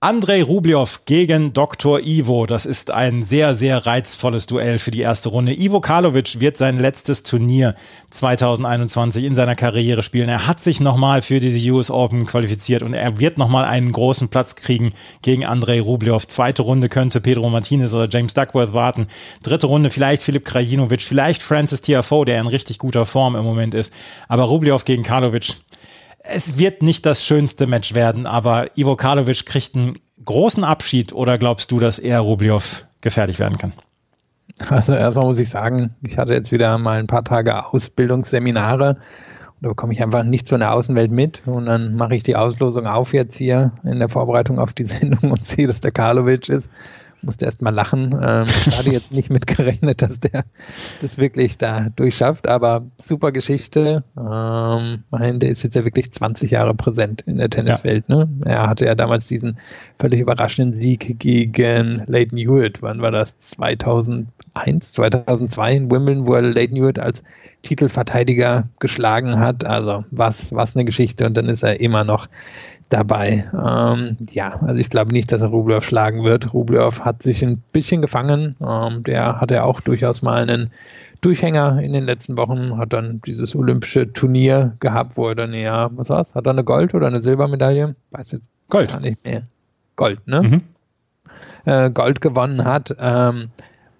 Speaker 3: Andrei Rublev gegen Dr. Ivo. Das ist ein sehr, sehr reizvolles Duell für die erste Runde. Ivo Karlovic wird sein letztes Turnier 2021 in seiner Karriere spielen. Er hat sich nochmal für diese US Open qualifiziert und er wird nochmal einen großen Platz kriegen gegen Andrei Rublev. Zweite Runde könnte Pedro Martinez oder James Duckworth warten. Dritte Runde vielleicht Filip Krajinovic, vielleicht Francis Tiafoe, der in richtig guter Form im Moment ist. Aber Rublev gegen Karlovic, es wird nicht das schönste Match werden, aber Ivo Karlovic kriegt einen großen Abschied oder glaubst du, dass er Rublev gefährlich werden kann?
Speaker 4: Also erstmal muss ich sagen, ich hatte jetzt wieder mal ein paar Tage Ausbildungsseminare und da bekomme ich einfach nichts von der Außenwelt mit und dann mache ich die Auslosung auf jetzt hier in der Vorbereitung auf die Sendung und sehe, dass der Karlovic ist musste erst mal lachen. Ähm, ich hatte jetzt nicht mitgerechnet, dass der das wirklich da durchschafft, aber super Geschichte. Ähm, mein, der ist jetzt ja wirklich 20 Jahre präsent in der Tenniswelt. Ja. Ne? Er hatte ja damals diesen völlig überraschenden Sieg gegen Leighton Hewitt. Wann war das? 2001, 2002 in Wimbledon, wo er Leighton Hewitt als Titelverteidiger geschlagen hat. Also was, was eine Geschichte. Und dann ist er immer noch dabei. Ähm, ja, also ich glaube nicht, dass er Rublev schlagen wird. Rublev hat sich ein bisschen gefangen. Ähm, der hatte auch durchaus mal einen Durchhänger in den letzten Wochen, hat dann dieses olympische Turnier gehabt, wo er dann ja, was war's? Hat er eine Gold- oder eine Silbermedaille? Weiß jetzt
Speaker 3: Gold.
Speaker 4: gar nicht mehr. Gold, ne? Mhm. Äh, Gold gewonnen hat. Ähm,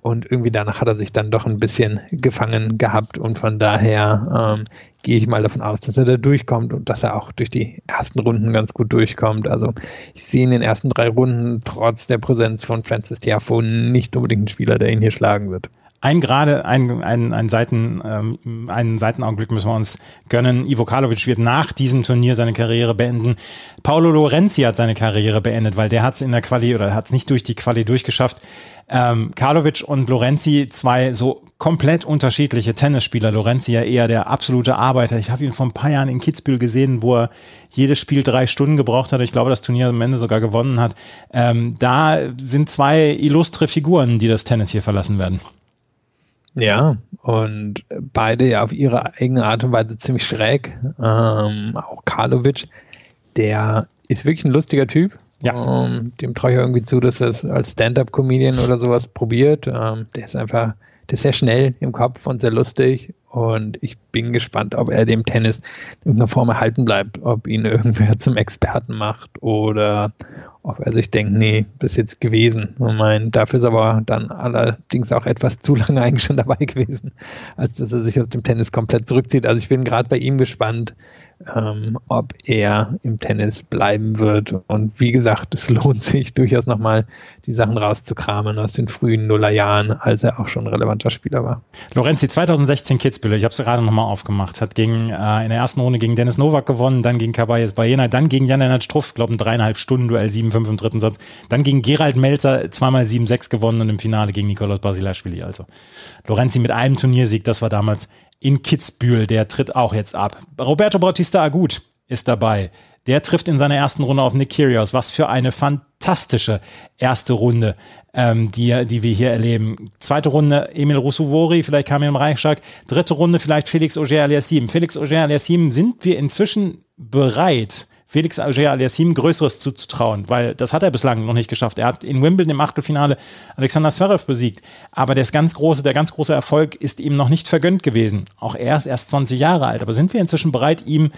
Speaker 4: und irgendwie danach hat er sich dann doch ein bisschen gefangen gehabt und von daher ähm, gehe ich mal davon aus, dass er da durchkommt und dass er auch durch die ersten Runden ganz gut durchkommt. Also ich sehe in den ersten drei Runden trotz der Präsenz von Francis Tiafo nicht unbedingt einen Spieler, der ihn hier schlagen wird.
Speaker 3: Ein gerade, ein, ein, ein Seiten, ähm, einen Seitenaugenblick müssen wir uns gönnen. Ivo Karlovic wird nach diesem Turnier seine Karriere beenden. Paolo Lorenzi hat seine Karriere beendet, weil der hat es in der Quali oder hat es nicht durch die Quali durchgeschafft. Ähm, Karlovic und Lorenzi, zwei so komplett unterschiedliche Tennisspieler. Lorenzi ja eher der absolute Arbeiter. Ich habe ihn vor ein paar Jahren in Kitzbühel gesehen, wo er jedes Spiel drei Stunden gebraucht hat. Ich glaube, das Turnier am Ende sogar gewonnen hat. Ähm, da sind zwei illustre Figuren, die das Tennis hier verlassen werden.
Speaker 4: Ja, und beide ja auf ihre eigene Art und Weise ziemlich schräg. Ähm, auch Karlovic, der ist wirklich ein lustiger Typ. Ja. Ähm, dem traue ich irgendwie zu, dass er es als Stand-up-Comedian oder sowas probiert. Ähm, der ist einfach, der ist sehr schnell im Kopf und sehr lustig. Und ich bin gespannt, ob er dem Tennis in irgendeiner Form erhalten bleibt, ob ihn irgendwer zum Experten macht oder ob er sich denkt, nee, ist jetzt gewesen. Ich meine, dafür ist aber dann allerdings auch etwas zu lange eigentlich schon dabei gewesen, als dass er sich aus dem Tennis komplett zurückzieht. Also ich bin gerade bei ihm gespannt, ähm, ob er im Tennis bleiben wird. Und wie gesagt, es lohnt sich durchaus nochmal, die Sachen rauszukramen aus den frühen Nullerjahren, als er auch schon ein relevanter Spieler war.
Speaker 3: Lorenzi, 2016 Kitzbühel, ich habe es gerade nochmal aufgemacht, hat gegen, äh, in der ersten Runde gegen Dennis Novak gewonnen, dann gegen Caballes Baena, dann gegen Jan-Lennart Struff, glaube ein dreieinhalb Stunden Duell 7-5 im dritten Satz, dann gegen Gerald Melzer zweimal 7-6 gewonnen und im Finale gegen Nikolaus Basilashvili. Also Lorenzi mit einem Turniersieg, das war damals in Kitzbühel, der tritt auch jetzt ab. Roberto Bautista Agut ist dabei. Der trifft in seiner ersten Runde auf Nick Kyrgios. Was für eine fantastische erste Runde, ähm, die, die wir hier erleben. Zweite Runde Emil Rusuvori, vielleicht Kamil Reichschak. Dritte Runde vielleicht Felix Auger-Aliassime. Felix Auger-Aliassime sind wir inzwischen bereit, Felix Auger Aliassim Größeres zuzutrauen, weil das hat er bislang noch nicht geschafft. Er hat in Wimbledon im Achtelfinale Alexander Zverev besiegt, aber das ganz große, der ganz große Erfolg ist ihm noch nicht vergönnt gewesen. Auch er ist erst 20 Jahre alt, aber sind wir inzwischen bereit, ihm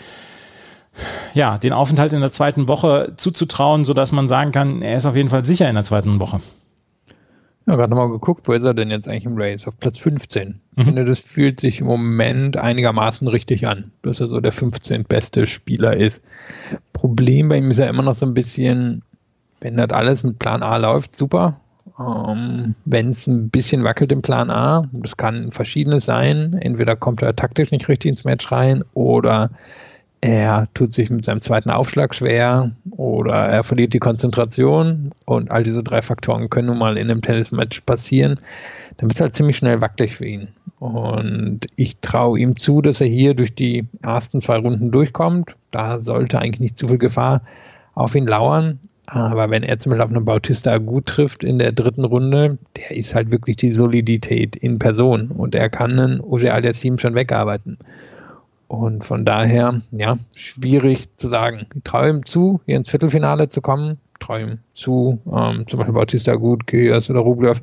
Speaker 3: ja, den Aufenthalt in der zweiten Woche zuzutrauen, sodass man sagen kann, er ist auf jeden Fall sicher in der zweiten Woche.
Speaker 4: Ja, gerade nochmal geguckt, wo ist er denn jetzt eigentlich im Race? Auf Platz 15. Ich mhm. finde, das fühlt sich im Moment einigermaßen richtig an, dass er so der 15. beste Spieler ist. Problem bei ihm ist ja immer noch so ein bisschen, wenn das alles mit Plan A läuft, super. Ähm, wenn es ein bisschen wackelt im Plan A, das kann verschiedenes sein. Entweder kommt er taktisch nicht richtig ins Match rein oder er tut sich mit seinem zweiten Aufschlag schwer oder er verliert die Konzentration und all diese drei Faktoren können nun mal in einem Tennismatch passieren, dann wird es halt ziemlich schnell wackelig für ihn. Und ich traue ihm zu, dass er hier durch die ersten zwei Runden durchkommt. Da sollte eigentlich nicht zu viel Gefahr auf ihn lauern. Aber wenn er zum Beispiel auf einen Bautista gut trifft in der dritten Runde, der ist halt wirklich die Solidität in Person und er kann einen Oje Aliassim schon wegarbeiten. Und von daher, ja, schwierig zu sagen. Ihm zu, hier ins Viertelfinale zu kommen, ihm zu, ähm, zum Beispiel Bautista Gut, Kyrgios oder Rublev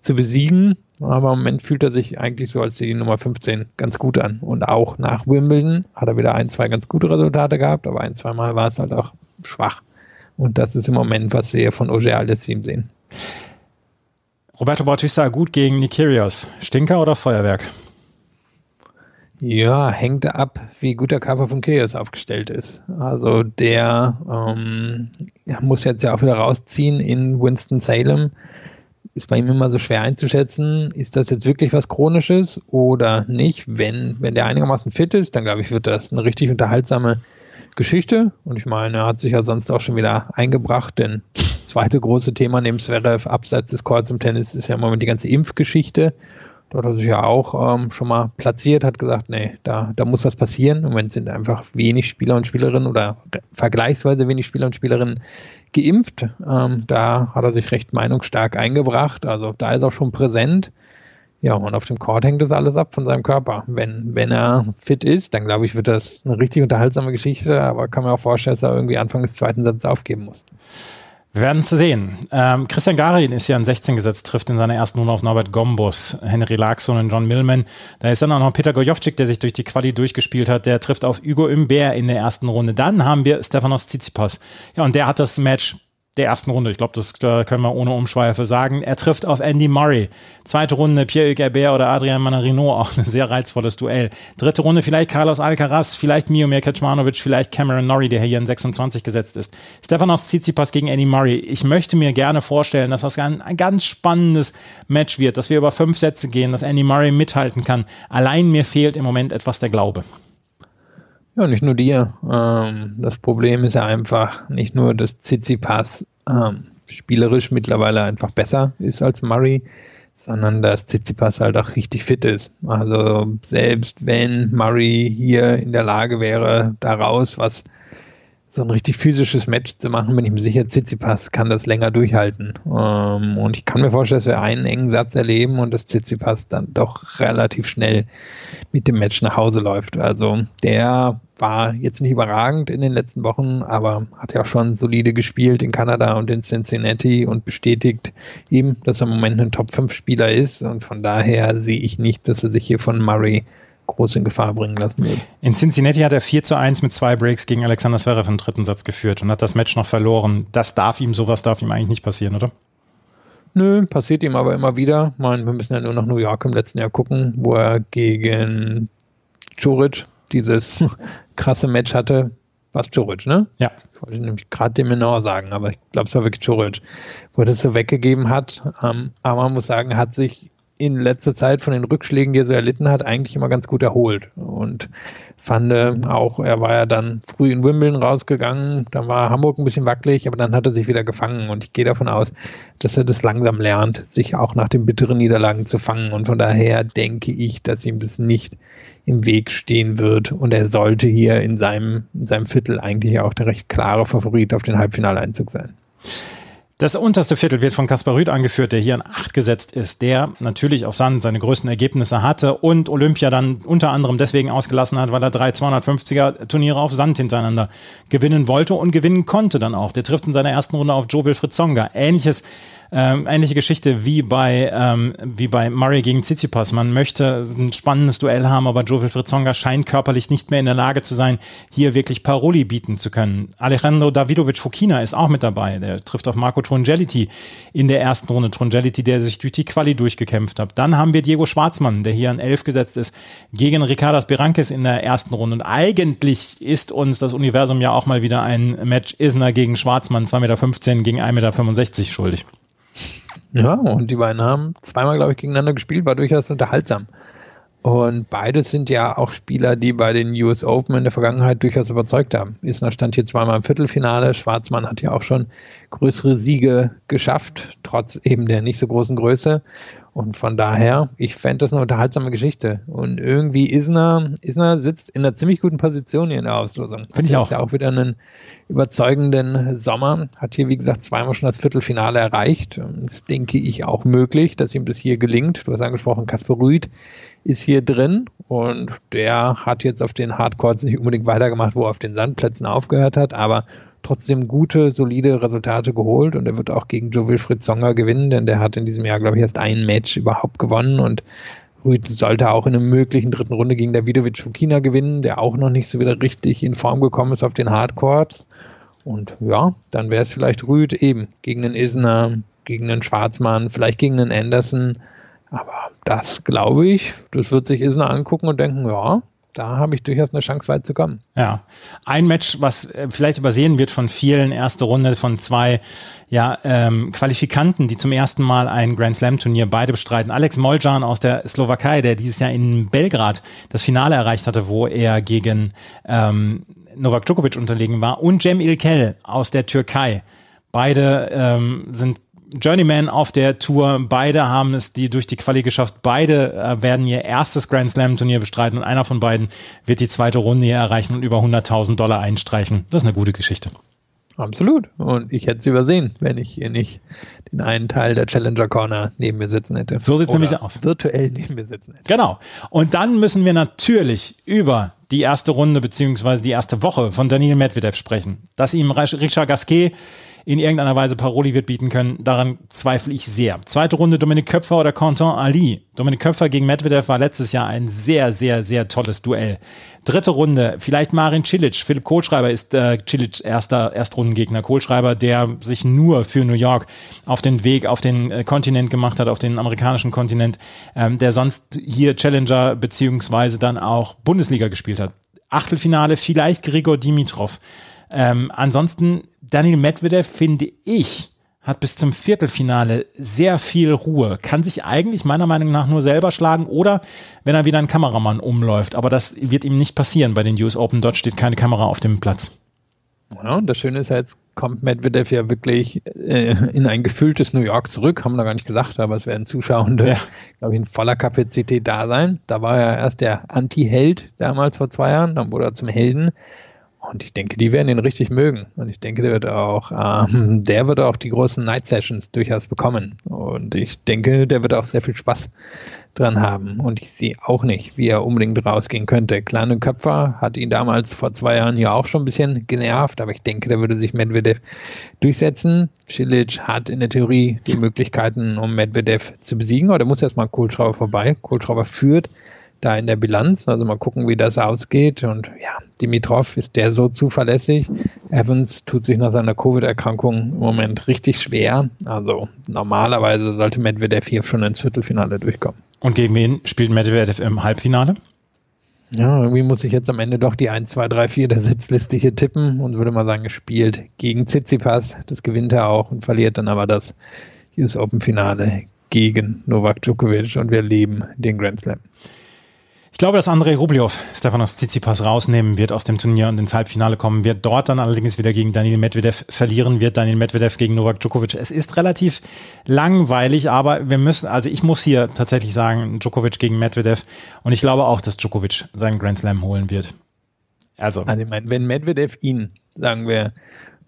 Speaker 4: zu besiegen. Aber im Moment fühlt er sich eigentlich so als die Nummer 15 ganz gut an. Und auch nach Wimbledon hat er wieder ein, zwei ganz gute Resultate gehabt, aber ein, zwei Mal war es halt auch schwach. Und das ist im Moment, was wir hier von Oger Alessim sehen.
Speaker 3: Roberto Bautista gut gegen Nikirios. Stinker oder Feuerwerk?
Speaker 4: Ja, hängt ab, wie gut der Körper von Kyrgios aufgestellt ist. Also der ähm, muss jetzt ja auch wieder rausziehen in Winston-Salem ist bei ihm immer so schwer einzuschätzen, ist das jetzt wirklich was Chronisches oder nicht. Wenn, wenn der einigermaßen fit ist, dann glaube ich, wird das eine richtig unterhaltsame Geschichte. Und ich meine, er hat sich ja sonst auch schon wieder eingebracht, denn das zweite große Thema neben Zverev abseits des Courts im Tennis ist ja im Moment die ganze Impfgeschichte. Dort hat er sich ja auch ähm, schon mal platziert, hat gesagt, nee, da, da muss was passieren. Im Moment sind einfach wenig Spieler und Spielerinnen oder vergleichsweise wenig Spieler und Spielerinnen geimpft. Ähm, da hat er sich recht meinungsstark eingebracht. Also da ist er schon präsent. Ja, und auf dem Court hängt das alles ab von seinem Körper. Wenn, wenn er fit ist, dann glaube ich, wird das eine richtig unterhaltsame Geschichte, aber kann mir auch vorstellen, dass er irgendwie Anfang des zweiten Satzes aufgeben muss.
Speaker 3: Wir werden es sehen. Ähm, Christian Garin ist ja in 16 gesetzt, trifft in seiner ersten Runde auf Norbert Gombos, Henry Laxon und John Millman. Da ist dann auch noch Peter Gojovcik, der sich durch die Quali durchgespielt hat. Der trifft auf Hugo Imbert in der ersten Runde. Dann haben wir Stefanos Tsitsipas. Ja, und der hat das Match der ersten Runde. Ich glaube, das können wir ohne Umschweife sagen. Er trifft auf Andy Murray. Zweite Runde Pierre-Hugues Herbert oder Adrian Manarino, auch ein sehr reizvolles Duell. Dritte Runde vielleicht Carlos Alcaraz, vielleicht Miomir Kecmanovic, vielleicht Cameron Norrie, der hier in 26 gesetzt ist. Stefanos Tsitsipas gegen Andy Murray. Ich möchte mir gerne vorstellen, dass das ein, ein ganz spannendes Match wird, dass wir über fünf Sätze gehen, dass Andy Murray mithalten kann. Allein mir fehlt im Moment etwas der Glaube.
Speaker 4: Ja, nicht nur dir. Ähm, das Problem ist ja einfach nicht nur, dass Tsitsipas ähm, spielerisch mittlerweile einfach besser ist als Murray, sondern dass Tsitsipas halt auch richtig fit ist. Also selbst wenn Murray hier in der Lage wäre, daraus was so ein richtig physisches Match zu machen, bin ich mir sicher, Tsitsipas kann das länger durchhalten. Ähm, und ich kann mir vorstellen, dass wir einen engen Satz erleben und dass Tsitsipas dann doch relativ schnell mit dem Match nach Hause läuft. Also der war jetzt nicht überragend in den letzten Wochen, aber hat ja schon solide gespielt in Kanada und in Cincinnati und bestätigt ihm, dass er im Moment ein Top-5-Spieler ist. Und von daher sehe ich nicht, dass er sich hier von Murray groß in Gefahr bringen lassen wird.
Speaker 3: In Cincinnati hat er 4 zu 1 mit zwei Breaks gegen Alexander Zverev im dritten Satz geführt und hat das Match noch verloren. Das darf ihm, sowas darf ihm eigentlich nicht passieren, oder?
Speaker 4: Nö, passiert ihm aber immer wieder. Man, wir müssen ja nur nach New York im letzten Jahr gucken, wo er gegen Juric dieses krasse Match hatte. Was Juric, ne?
Speaker 3: Ja.
Speaker 4: Ich wollte nämlich gerade den Menor sagen, aber ich glaube, es war wirklich Juric, wo er das so weggegeben hat. Ähm, aber man muss sagen, hat sich in letzter Zeit von den Rückschlägen, die er so erlitten hat, eigentlich immer ganz gut erholt. Und fand auch, er war ja dann früh in Wimbledon rausgegangen, dann war Hamburg ein bisschen wackelig, aber dann hat er sich wieder gefangen. Und ich gehe davon aus, dass er das langsam lernt, sich auch nach den bitteren Niederlagen zu fangen. Und von daher denke ich, dass ihm das nicht im Weg stehen wird. Und er sollte hier in seinem, in seinem Viertel eigentlich auch der recht klare Favorit auf den Halbfinaleinzug sein.
Speaker 3: Das unterste Viertel wird von Kaspar Rüth angeführt, der hier an acht gesetzt ist, der natürlich auf Sand seine größten Ergebnisse hatte und Olympia dann unter anderem deswegen ausgelassen hat, weil er drei 250er Turniere auf Sand hintereinander gewinnen wollte und gewinnen konnte dann auch. Der trifft in seiner ersten Runde auf Joe Wilfried Songa. Ähnliches ähm, ähnliche Geschichte wie bei, ähm, wie bei Murray gegen Tsitsipas. Man möchte ein spannendes Duell haben, aber Joe Wilfried Songa scheint körperlich nicht mehr in der Lage zu sein, hier wirklich Paroli bieten zu können. Alejandro Davidovic Fokina ist auch mit dabei. Der trifft auf Marco Trongeliti in der ersten Runde. Trongeliti, der sich durch die Quali durchgekämpft hat. Dann haben wir Diego Schwarzmann, der hier an 11 gesetzt ist, gegen Ricardas Berankes in der ersten Runde. Und eigentlich ist uns das Universum ja auch mal wieder ein Match Isner gegen Schwarzmann, 2,15 Meter gegen 1,65 Meter schuldig.
Speaker 4: Ja, und die beiden haben zweimal, glaube ich, gegeneinander gespielt, war durchaus unterhaltsam. Und beide sind ja auch Spieler, die bei den US Open in der Vergangenheit durchaus überzeugt haben. Isner stand hier zweimal im Viertelfinale. Schwarzmann hat ja auch schon größere Siege geschafft, trotz eben der nicht so großen Größe. Und von daher, ich fände das eine unterhaltsame Geschichte. Und irgendwie Isner, Isner sitzt in einer ziemlich guten Position hier in der Auslosung.
Speaker 3: Finde ich auch. Ist
Speaker 4: ja auch wieder einen überzeugenden Sommer. Hat hier, wie gesagt, zweimal schon das Viertelfinale erreicht. Das denke ich auch möglich, dass ihm das hier gelingt. Du hast angesprochen, Kasper Rüth ist hier drin und der hat jetzt auf den Hardcourts nicht unbedingt weitergemacht, wo er auf den Sandplätzen aufgehört hat, aber trotzdem gute, solide Resultate geholt und er wird auch gegen Joe Wilfried Songa gewinnen, denn der hat in diesem Jahr, glaube ich, erst ein Match überhaupt gewonnen und Rüd sollte auch in einer möglichen dritten Runde gegen Davidovic Fukina gewinnen, der auch noch nicht so wieder richtig in Form gekommen ist auf den Hardcourts. Und ja, dann wäre es vielleicht Rüd eben gegen einen Isner, gegen einen Schwarzmann, vielleicht gegen einen Anderson. Aber das glaube ich, das wird sich Isner angucken und denken, ja, da habe ich durchaus eine Chance, weit zu kommen.
Speaker 3: Ja, ein Match, was äh, vielleicht übersehen wird von vielen, erste Runde von zwei ja, ähm, Qualifikanten, die zum ersten Mal ein Grand Slam Turnier beide bestreiten. Alex Moljan aus der Slowakei, der dieses Jahr in Belgrad das Finale erreicht hatte, wo er gegen ähm, Novak Djokovic unterlegen war, und Cem Ilkel aus der Türkei. Beide ähm, sind Journeyman auf der Tour. Beide haben es die durch die Quali geschafft. Beide äh, werden ihr erstes Grand Slam Turnier bestreiten und einer von beiden wird die zweite Runde hier erreichen und über 100.000 Dollar einstreichen. Das ist eine gute Geschichte.
Speaker 4: Absolut. Und ich hätte es übersehen, wenn ich hier nicht den einen Teil der Challenger Corner neben mir sitzen hätte.
Speaker 3: So sieht es nämlich aus.
Speaker 4: Virtuell neben mir sitzen hätte.
Speaker 3: Genau. Und dann müssen wir natürlich über die erste Runde beziehungsweise die erste Woche von Daniel Medvedev sprechen. Dass ihm Richard Gasquet in irgendeiner Weise Paroli wird bieten können, daran zweifle ich sehr. Zweite Runde Dominik Köpfer oder Quentin Ali. Dominik Köpfer gegen Medvedev war letztes Jahr ein sehr, sehr, sehr tolles Duell. Dritte Runde, vielleicht Marin Cilic. Philipp Kohlschreiber ist äh, Cilic erster Erstrundengegner. Kohlschreiber, der sich nur für New York auf den Weg auf den äh, Kontinent gemacht hat, auf den amerikanischen Kontinent, ähm, der sonst hier Challenger beziehungsweise dann auch Bundesliga gespielt hat. Achtelfinale vielleicht Grigor Dimitrov. Ähm, ansonsten, Daniel Medvedev, finde ich, hat bis zum Viertelfinale sehr viel Ruhe, kann sich eigentlich meiner Meinung nach nur selber schlagen oder wenn er wieder ein Kameramann umläuft. Aber das wird ihm nicht passieren bei den US Open. Dort steht keine Kamera auf dem Platz.
Speaker 4: Ja, und das Schöne ist ja, jetzt kommt Medvedev ja wirklich äh, in ein gefülltes New York zurück, haben wir gar nicht gesagt, aber es werden Zuschauende, ja. glaube ich, in voller Kapazität da sein. Da war er erst der Anti-Held damals vor zwei Jahren, dann wurde er zum Helden. Und ich denke, die werden ihn richtig mögen. Und ich denke, der wird auch, ähm, der wird auch die großen Night Sessions durchaus bekommen. Und ich denke, der wird auch sehr viel Spaß dran haben. Und ich sehe auch nicht, wie er unbedingt rausgehen könnte. Kleine Köpfer hat ihn damals vor zwei Jahren ja auch schon ein bisschen genervt, aber ich denke, der würde sich Medvedev durchsetzen. Cilic hat in der Theorie die Möglichkeiten, um Medvedev zu besiegen, aber der muss erstmal Kohlschrauber vorbei. Kohlschrauber führt da in der Bilanz. Also mal gucken, wie das ausgeht. Und ja, Dimitrov ist der so zuverlässig. Evans tut sich nach seiner Covid-Erkrankung im Moment richtig schwer. Also normalerweise sollte Medvedev hier schon ins Viertelfinale durchkommen.
Speaker 3: Und gegen wen spielt Medvedev im Halbfinale?
Speaker 4: Ja, irgendwie muss ich jetzt am Ende doch die 1, 2, 3, 4 der Sitzliste hier tippen und würde mal sagen, er spielt gegen Tsitsipas. Das gewinnt er auch und verliert dann aber das US Open Finale gegen Novak Djokovic und wir leben den Grand Slam.
Speaker 3: Ich glaube, dass Andrei Rublev Stefanos Tsitsipas rausnehmen wird aus dem Turnier und ins Halbfinale kommen wird. Dort dann allerdings wieder gegen Daniel Medvedev verlieren wird. Daniel Medvedev gegen Novak Djokovic. Es ist relativ langweilig, aber wir müssen, also ich muss hier tatsächlich sagen, Djokovic gegen Medvedev. Und ich glaube auch, dass Djokovic seinen Grand Slam holen wird.
Speaker 4: Also, also ich meine, wenn Medvedev ihn, sagen wir,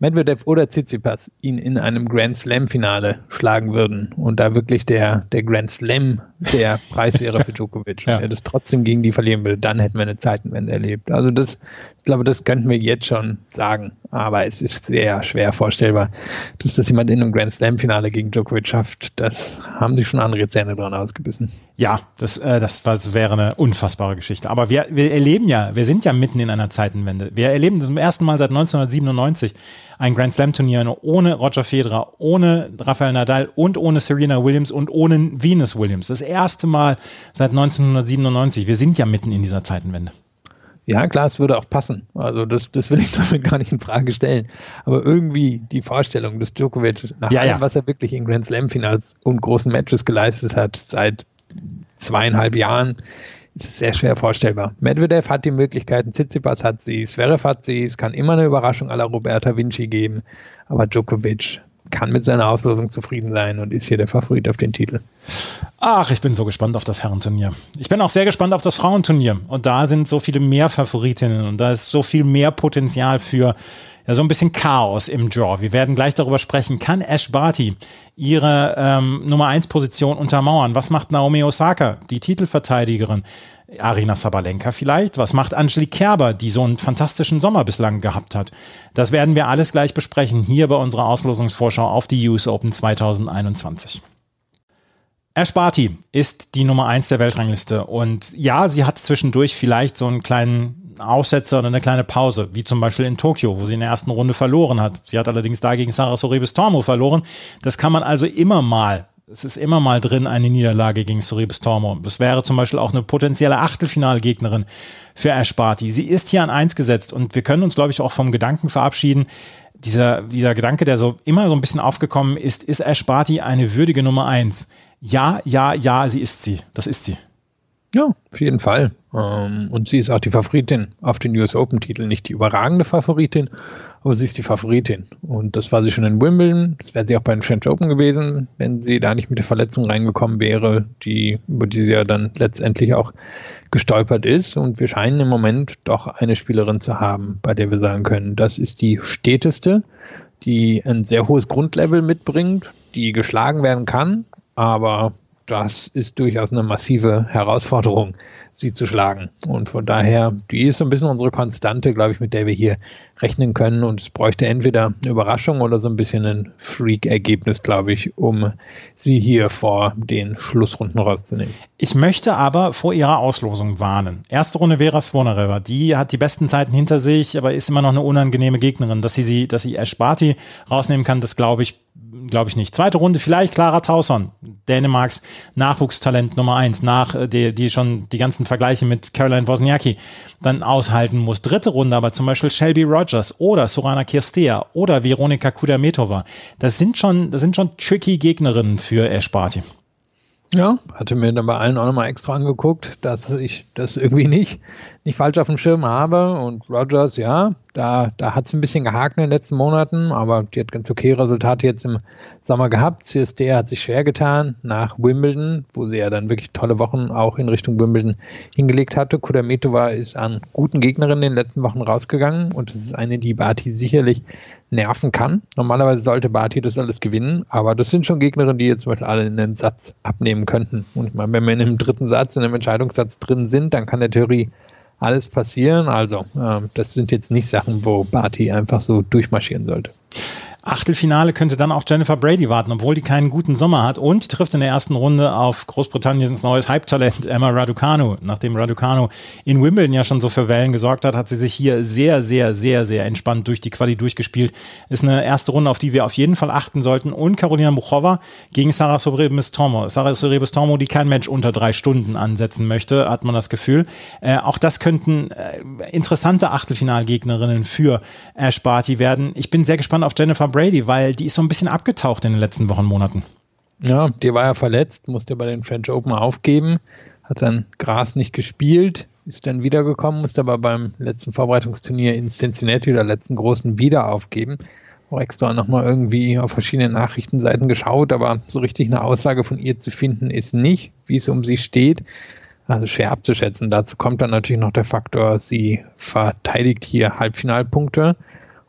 Speaker 4: Medvedev oder Tsitsipas ihn in einem Grand Slam Finale schlagen würden und da wirklich der, der Grand Slam der Preis wäre für Djokovic ja. und er das trotzdem gegen die verlieren würde, dann hätten wir eine Zeitenwende erlebt. Also das, ich glaube, das könnten wir jetzt schon sagen, aber es ist sehr schwer vorstellbar, dass das jemand in einem Grand Slam Finale gegen Djokovic schafft. Das haben sich schon andere Zähne dran ausgebissen.
Speaker 3: Ja, das, äh, das, das wäre eine unfassbare Geschichte. Aber wir, wir erleben ja, wir sind ja mitten in einer Zeitenwende. Wir erleben zum ersten Mal seit 1997 ein Grand Slam Turnier ohne Roger Federer, ohne Rafael Nadal und ohne Serena Williams und ohne Venus Williams. Das erste Mal seit 1997. Wir sind ja mitten in dieser Zeitenwende.
Speaker 4: Ja, klar, es würde auch passen. Also das, das will ich damit gar nicht in Frage stellen. Aber irgendwie die Vorstellung, dass Djokovic nach ja, allem, ja. was er wirklich in Grand Slam Finals und großen Matches geleistet hat, seit zweieinhalb Jahren, ist es sehr schwer vorstellbar. Medvedev hat die Möglichkeiten, Tsitsipas hat sie, Zverev hat sie, es kann immer eine Überraschung aller Roberta Vinci geben, aber Djokovic kann mit seiner Auslosung zufrieden sein und ist hier der Favorit auf den Titel.
Speaker 3: Ach, ich bin so gespannt auf das Herrenturnier. Ich bin auch sehr gespannt auf das Frauenturnier. Und da sind so viele mehr Favoritinnen und da ist so viel mehr Potenzial für ja, so ein bisschen Chaos im Draw. Wir werden gleich darüber sprechen. Kann Ash Barty ihre ähm, Nummer 1 Position untermauern? Was macht Naomi Osaka, die Titelverteidigerin? Arina Sabalenka vielleicht? Was macht Angelique Kerber, die so einen fantastischen Sommer bislang gehabt hat? Das werden wir alles gleich besprechen hier bei unserer Auslosungsvorschau auf die US Open 2021. Ash Barty ist die Nummer 1 der Weltrangliste und ja, sie hat zwischendurch vielleicht so einen kleinen Aussetzer oder eine kleine Pause, wie zum Beispiel in Tokio, wo sie in der ersten Runde verloren hat. Sie hat allerdings dagegen Sarah Soribes Tormo verloren. Das kann man also immer mal es ist immer mal drin eine Niederlage gegen Soribes Tormo. Das wäre zum Beispiel auch eine potenzielle Achtelfinalgegnerin für Ash Barty. Sie ist hier an eins gesetzt und wir können uns, glaube ich, auch vom Gedanken verabschieden. Dieser, dieser Gedanke, der so immer so ein bisschen aufgekommen ist, ist Ash Barty eine würdige Nummer eins? Ja, ja, ja, sie ist sie. Das ist sie.
Speaker 4: Ja, auf jeden Fall. Ähm, und sie ist auch die Favoritin auf den US Open-Titel. Nicht die überragende Favoritin, aber sie ist die Favoritin. Und das war sie schon in Wimbledon. Das wäre sie auch bei den French Open gewesen, wenn sie da nicht mit der Verletzung reingekommen wäre, die, über die sie ja dann letztendlich auch gestolpert ist. Und wir scheinen im Moment doch eine Spielerin zu haben, bei der wir sagen können, das ist die steteste, die ein sehr hohes Grundlevel mitbringt, die geschlagen werden kann, aber das ist durchaus eine massive Herausforderung, sie zu schlagen. Und von daher, die ist so ein bisschen unsere Konstante, glaube ich, mit der wir hier rechnen können. Und es bräuchte entweder eine Überraschung oder so ein bisschen ein Freak-Ergebnis, glaube ich, um sie hier vor den Schlussrunden rauszunehmen.
Speaker 3: Ich möchte aber vor ihrer Auslosung warnen. Erste Runde Vera Svonareva, die hat die besten Zeiten hinter sich, aber ist immer noch eine unangenehme Gegnerin. Dass sie sie, dass sie Ash Barty rausnehmen kann, das glaube ich glaube ich nicht. Zweite Runde vielleicht Clara Tauson, Dänemarks Nachwuchstalent Nummer eins, nach äh, die, die schon die ganzen Vergleiche mit Caroline Wozniacki dann aushalten muss. Dritte Runde aber zum Beispiel Shelby Rogers oder Sorana Kirstea oder Veronika Kudametova. Das sind schon, das sind schon tricky Gegnerinnen für Ash Barty.
Speaker 4: Ja, hatte mir dann bei allen auch nochmal extra angeguckt, dass ich das irgendwie nicht, nicht falsch auf dem Schirm habe. Und Rogers, ja, da, da hat es ein bisschen gehakt in den letzten Monaten, aber die hat ganz okay Resultate jetzt im Sommer gehabt. CSD hat sich schwer getan nach Wimbledon, wo sie ja dann wirklich tolle Wochen auch in Richtung Wimbledon hingelegt hatte. Kudametova ist an guten Gegnerinnen in den letzten Wochen rausgegangen und das ist eine, die Barty sicherlich nerven kann. Normalerweise sollte Barty das alles gewinnen, aber das sind schon Gegnerinnen, die jetzt zum Beispiel alle einen Satz abnehmen könnten. Und ich meine, wenn wir in einem dritten Satz, in einem Entscheidungssatz drin sind, dann kann der Theorie alles passieren. Also, äh, das sind jetzt nicht Sachen, wo Barty einfach so durchmarschieren sollte.
Speaker 3: Achtelfinale könnte dann auch Jennifer Brady warten, obwohl die keinen guten Sommer hat. Und die trifft in der ersten Runde auf Großbritanniens neues Hype-Talent Emma Raducanu. Nachdem Raducanu in Wimbledon ja schon so für Wellen gesorgt hat, hat sie sich hier sehr, sehr, sehr, sehr entspannt durch die Quali durchgespielt. Ist eine erste Runde, auf die wir auf jeden Fall achten sollten. Und Carolina Muchova gegen Sarah Sobrebis-Tormo. Sarah Sobrebis-Tormo, die kein Match unter drei Stunden ansetzen möchte, hat man das Gefühl. Äh, auch das könnten äh, interessante Achtelfinalgegnerinnen für Ash Barty werden. Ich bin sehr gespannt auf Jennifer Brady, weil die ist so ein bisschen abgetaucht in den letzten Wochen, Monaten.
Speaker 4: Ja, die war ja verletzt, musste bei den French Open aufgeben, hat dann Gras nicht gespielt, ist dann wiedergekommen, musste aber beim letzten Vorbereitungsturnier in Cincinnati oder letzten großen wieder aufgeben. Auch extra nochmal irgendwie auf verschiedenen Nachrichtenseiten geschaut, aber so richtig eine Aussage von ihr zu finden ist nicht, wie es um sie steht. Also schwer abzuschätzen. Dazu kommt dann natürlich noch der Faktor, sie verteidigt hier Halbfinalpunkte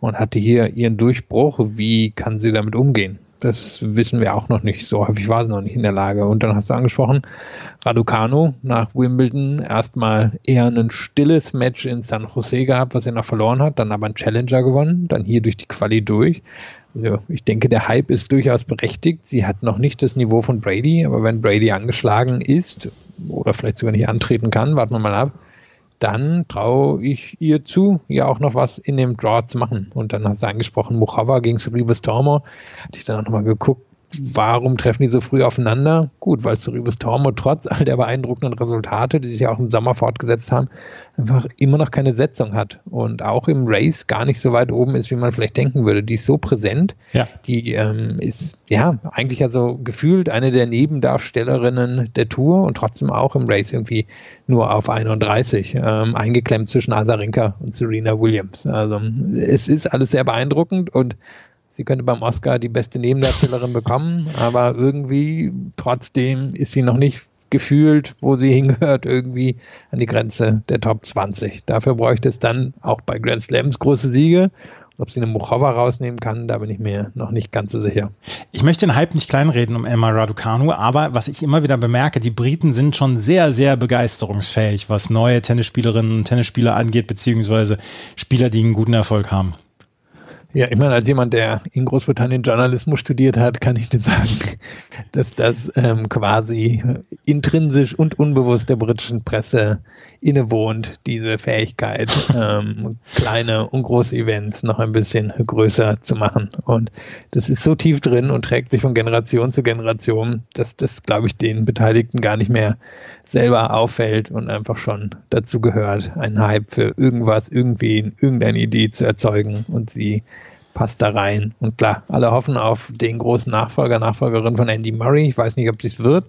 Speaker 4: und hatte hier ihren Durchbruch. Wie kann sie damit umgehen? Das wissen wir auch noch nicht. So häufig war sie noch nicht in der Lage. Und dann hast du angesprochen, Raducano nach Wimbledon erstmal eher ein stilles Match in San Jose gehabt, was er noch verloren hat, dann aber ein Challenger gewonnen, dann hier durch die Quali durch. Also ich denke, der Hype ist durchaus berechtigt. Sie hat noch nicht das Niveau von Brady, aber wenn Brady angeschlagen ist oder vielleicht sogar nicht antreten kann, warten wir mal ab, dann traue ich ihr zu, ja auch noch was in dem Draw zu machen. Und dann hast du angesprochen, Mojava gegen Cerebus Tormo. Hatte ich dann auch nochmal geguckt, warum treffen die so früh aufeinander? Gut, weil Cerebus Tormo trotz all der beeindruckenden Resultate, die sich ja auch im Sommer fortgesetzt haben, einfach immer noch keine Setzung hat und auch im Race gar nicht so weit oben ist, wie man vielleicht denken würde. Die ist so präsent, ja. die ähm, ist ja eigentlich also gefühlt eine der Nebendarstellerinnen der Tour und trotzdem auch im Race irgendwie nur auf 31, ähm, eingeklemmt zwischen Azarenka und Serena Williams. Also es ist alles sehr beeindruckend und sie könnte beim Oscar die beste Nebendarstellerin bekommen, aber irgendwie trotzdem ist sie noch nicht gefühlt, wo sie hingehört, irgendwie an die Grenze der Top 20. Dafür bräuchte es dann auch bei Grand Slams große Siege. Ob sie eine Muchova rausnehmen kann, da bin ich mir noch nicht ganz so sicher.
Speaker 3: Ich möchte den Hype nicht kleinreden um Emma Raducanu, aber was ich immer wieder bemerke, die Briten sind schon sehr, sehr begeisterungsfähig, was neue Tennisspielerinnen und Tennisspieler angeht, beziehungsweise Spieler, die einen guten Erfolg haben.
Speaker 4: Ja, ich meine, als jemand, der in Großbritannien Journalismus studiert hat, kann ich dir sagen, dass das ähm, quasi intrinsisch und unbewusst der britischen Presse innewohnt, diese Fähigkeit, ähm, kleine und große Events noch ein bisschen größer zu machen. Und das ist so tief drin und trägt sich von Generation zu Generation, dass das, glaube ich, den Beteiligten gar nicht mehr selber auffällt und einfach schon dazu gehört, einen Hype für irgendwas, irgendwie, irgendeine Idee zu erzeugen und sie passt da rein. Und klar, alle hoffen auf den großen Nachfolger, Nachfolgerin von Andy Murray. Ich weiß nicht, ob dies wird.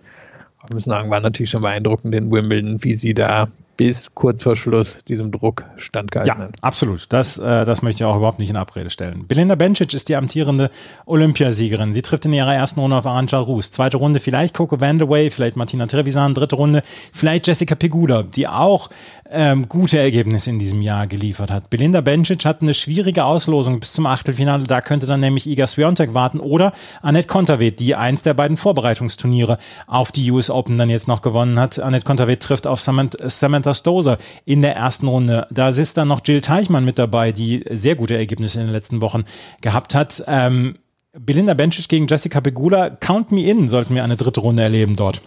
Speaker 4: Aber müssen sagen, war natürlich schon beeindruckend in Wimbledon, wie sie da bis kurz vor Schluss diesem Druck standgehalten
Speaker 3: ja, hat. Absolut. Das, äh, das möchte ich auch überhaupt nicht in Abrede stellen. Belinda Bencic ist die amtierende Olympiasiegerin. Sie trifft in ihrer ersten Runde auf Arantxa Rus. Zweite Runde vielleicht Coco Vandaway, vielleicht Martina Trevisan. Dritte Runde vielleicht Jessica Pegula, die auch ähm, gute Ergebnisse in diesem Jahr geliefert hat. Belinda Bencic hat eine schwierige Auslosung bis zum Achtelfinale. Da könnte dann nämlich Iga Swiatek warten oder Annette Konterweht, die eins der beiden Vorbereitungsturniere auf die US Open dann jetzt noch gewonnen hat. Annette Konterweht trifft auf Samantha Stoser in der ersten Runde. Da ist dann noch Jill Teichmann mit dabei, die sehr gute Ergebnisse in den letzten Wochen gehabt hat. Ähm, Belinda Bencic gegen Jessica Pegula, count me in, sollten wir eine dritte Runde erleben dort.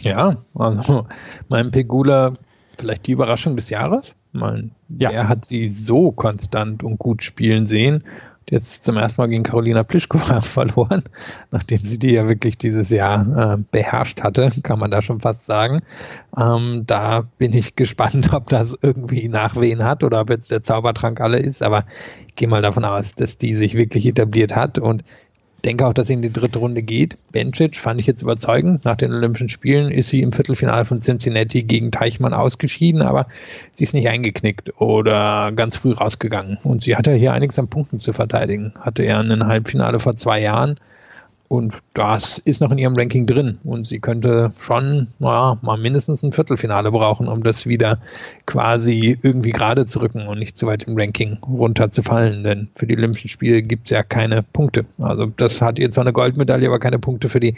Speaker 4: Ja, also mein Pegula vielleicht die Überraschung des Jahres. Man, ja. Er hat sie so konstant und gut spielen sehen. Jetzt zum ersten Mal gegen Carolina Pliskova verloren, nachdem sie die ja wirklich dieses Jahr äh, beherrscht hatte, kann man da schon fast sagen. Ähm, da bin ich gespannt, ob das irgendwie Nachwehen hat oder ob jetzt der Zaubertrank alle ist. Aber ich gehe mal davon aus, dass die sich wirklich etabliert hat und denke auch, dass sie in die dritte Runde geht. Bencic fand ich jetzt überzeugend. Nach den Olympischen Spielen ist sie im Viertelfinale von Cincinnati gegen Teichmann ausgeschieden, aber sie ist nicht eingeknickt oder ganz früh rausgegangen. Und sie hatte hier einiges an Punkten zu verteidigen. Hatte ja ein Halbfinale vor zwei Jahren und das ist noch in ihrem Ranking drin. Und sie könnte schon naja, mal mindestens ein Viertelfinale brauchen, um das wieder quasi irgendwie gerade zu rücken und nicht zu weit im Ranking runterzufallen. Denn für die Olympischen Spiele gibt es ja keine Punkte. Also das hat ihr zwar eine Goldmedaille, aber keine Punkte für die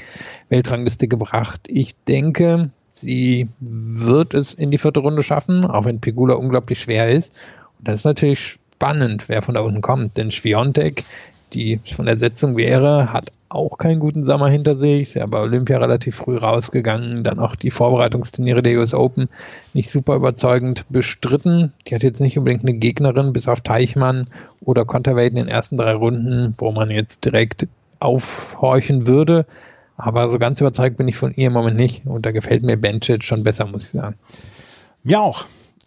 Speaker 4: Weltrangliste gebracht. Ich denke, sie wird es in die vierte Runde schaffen, auch wenn Pegula unglaublich schwer ist. Und das ist natürlich spannend, wer von da unten kommt. Denn Schwiontek, die von der Setzung wäre, hat auch keinen guten Sommer hinter sich. Ist ja bei Olympia relativ früh rausgegangen. Dann auch die Vorbereitungsturniere der US Open nicht super überzeugend bestritten. Die hat jetzt nicht unbedingt eine Gegnerin, bis auf Teichmann oder Konterweight in den ersten drei Runden, wo man jetzt direkt aufhorchen würde. Aber so ganz überzeugt bin ich von ihr im Moment nicht. Und da gefällt mir Bencic schon besser, muss ich sagen.
Speaker 3: Mir auch.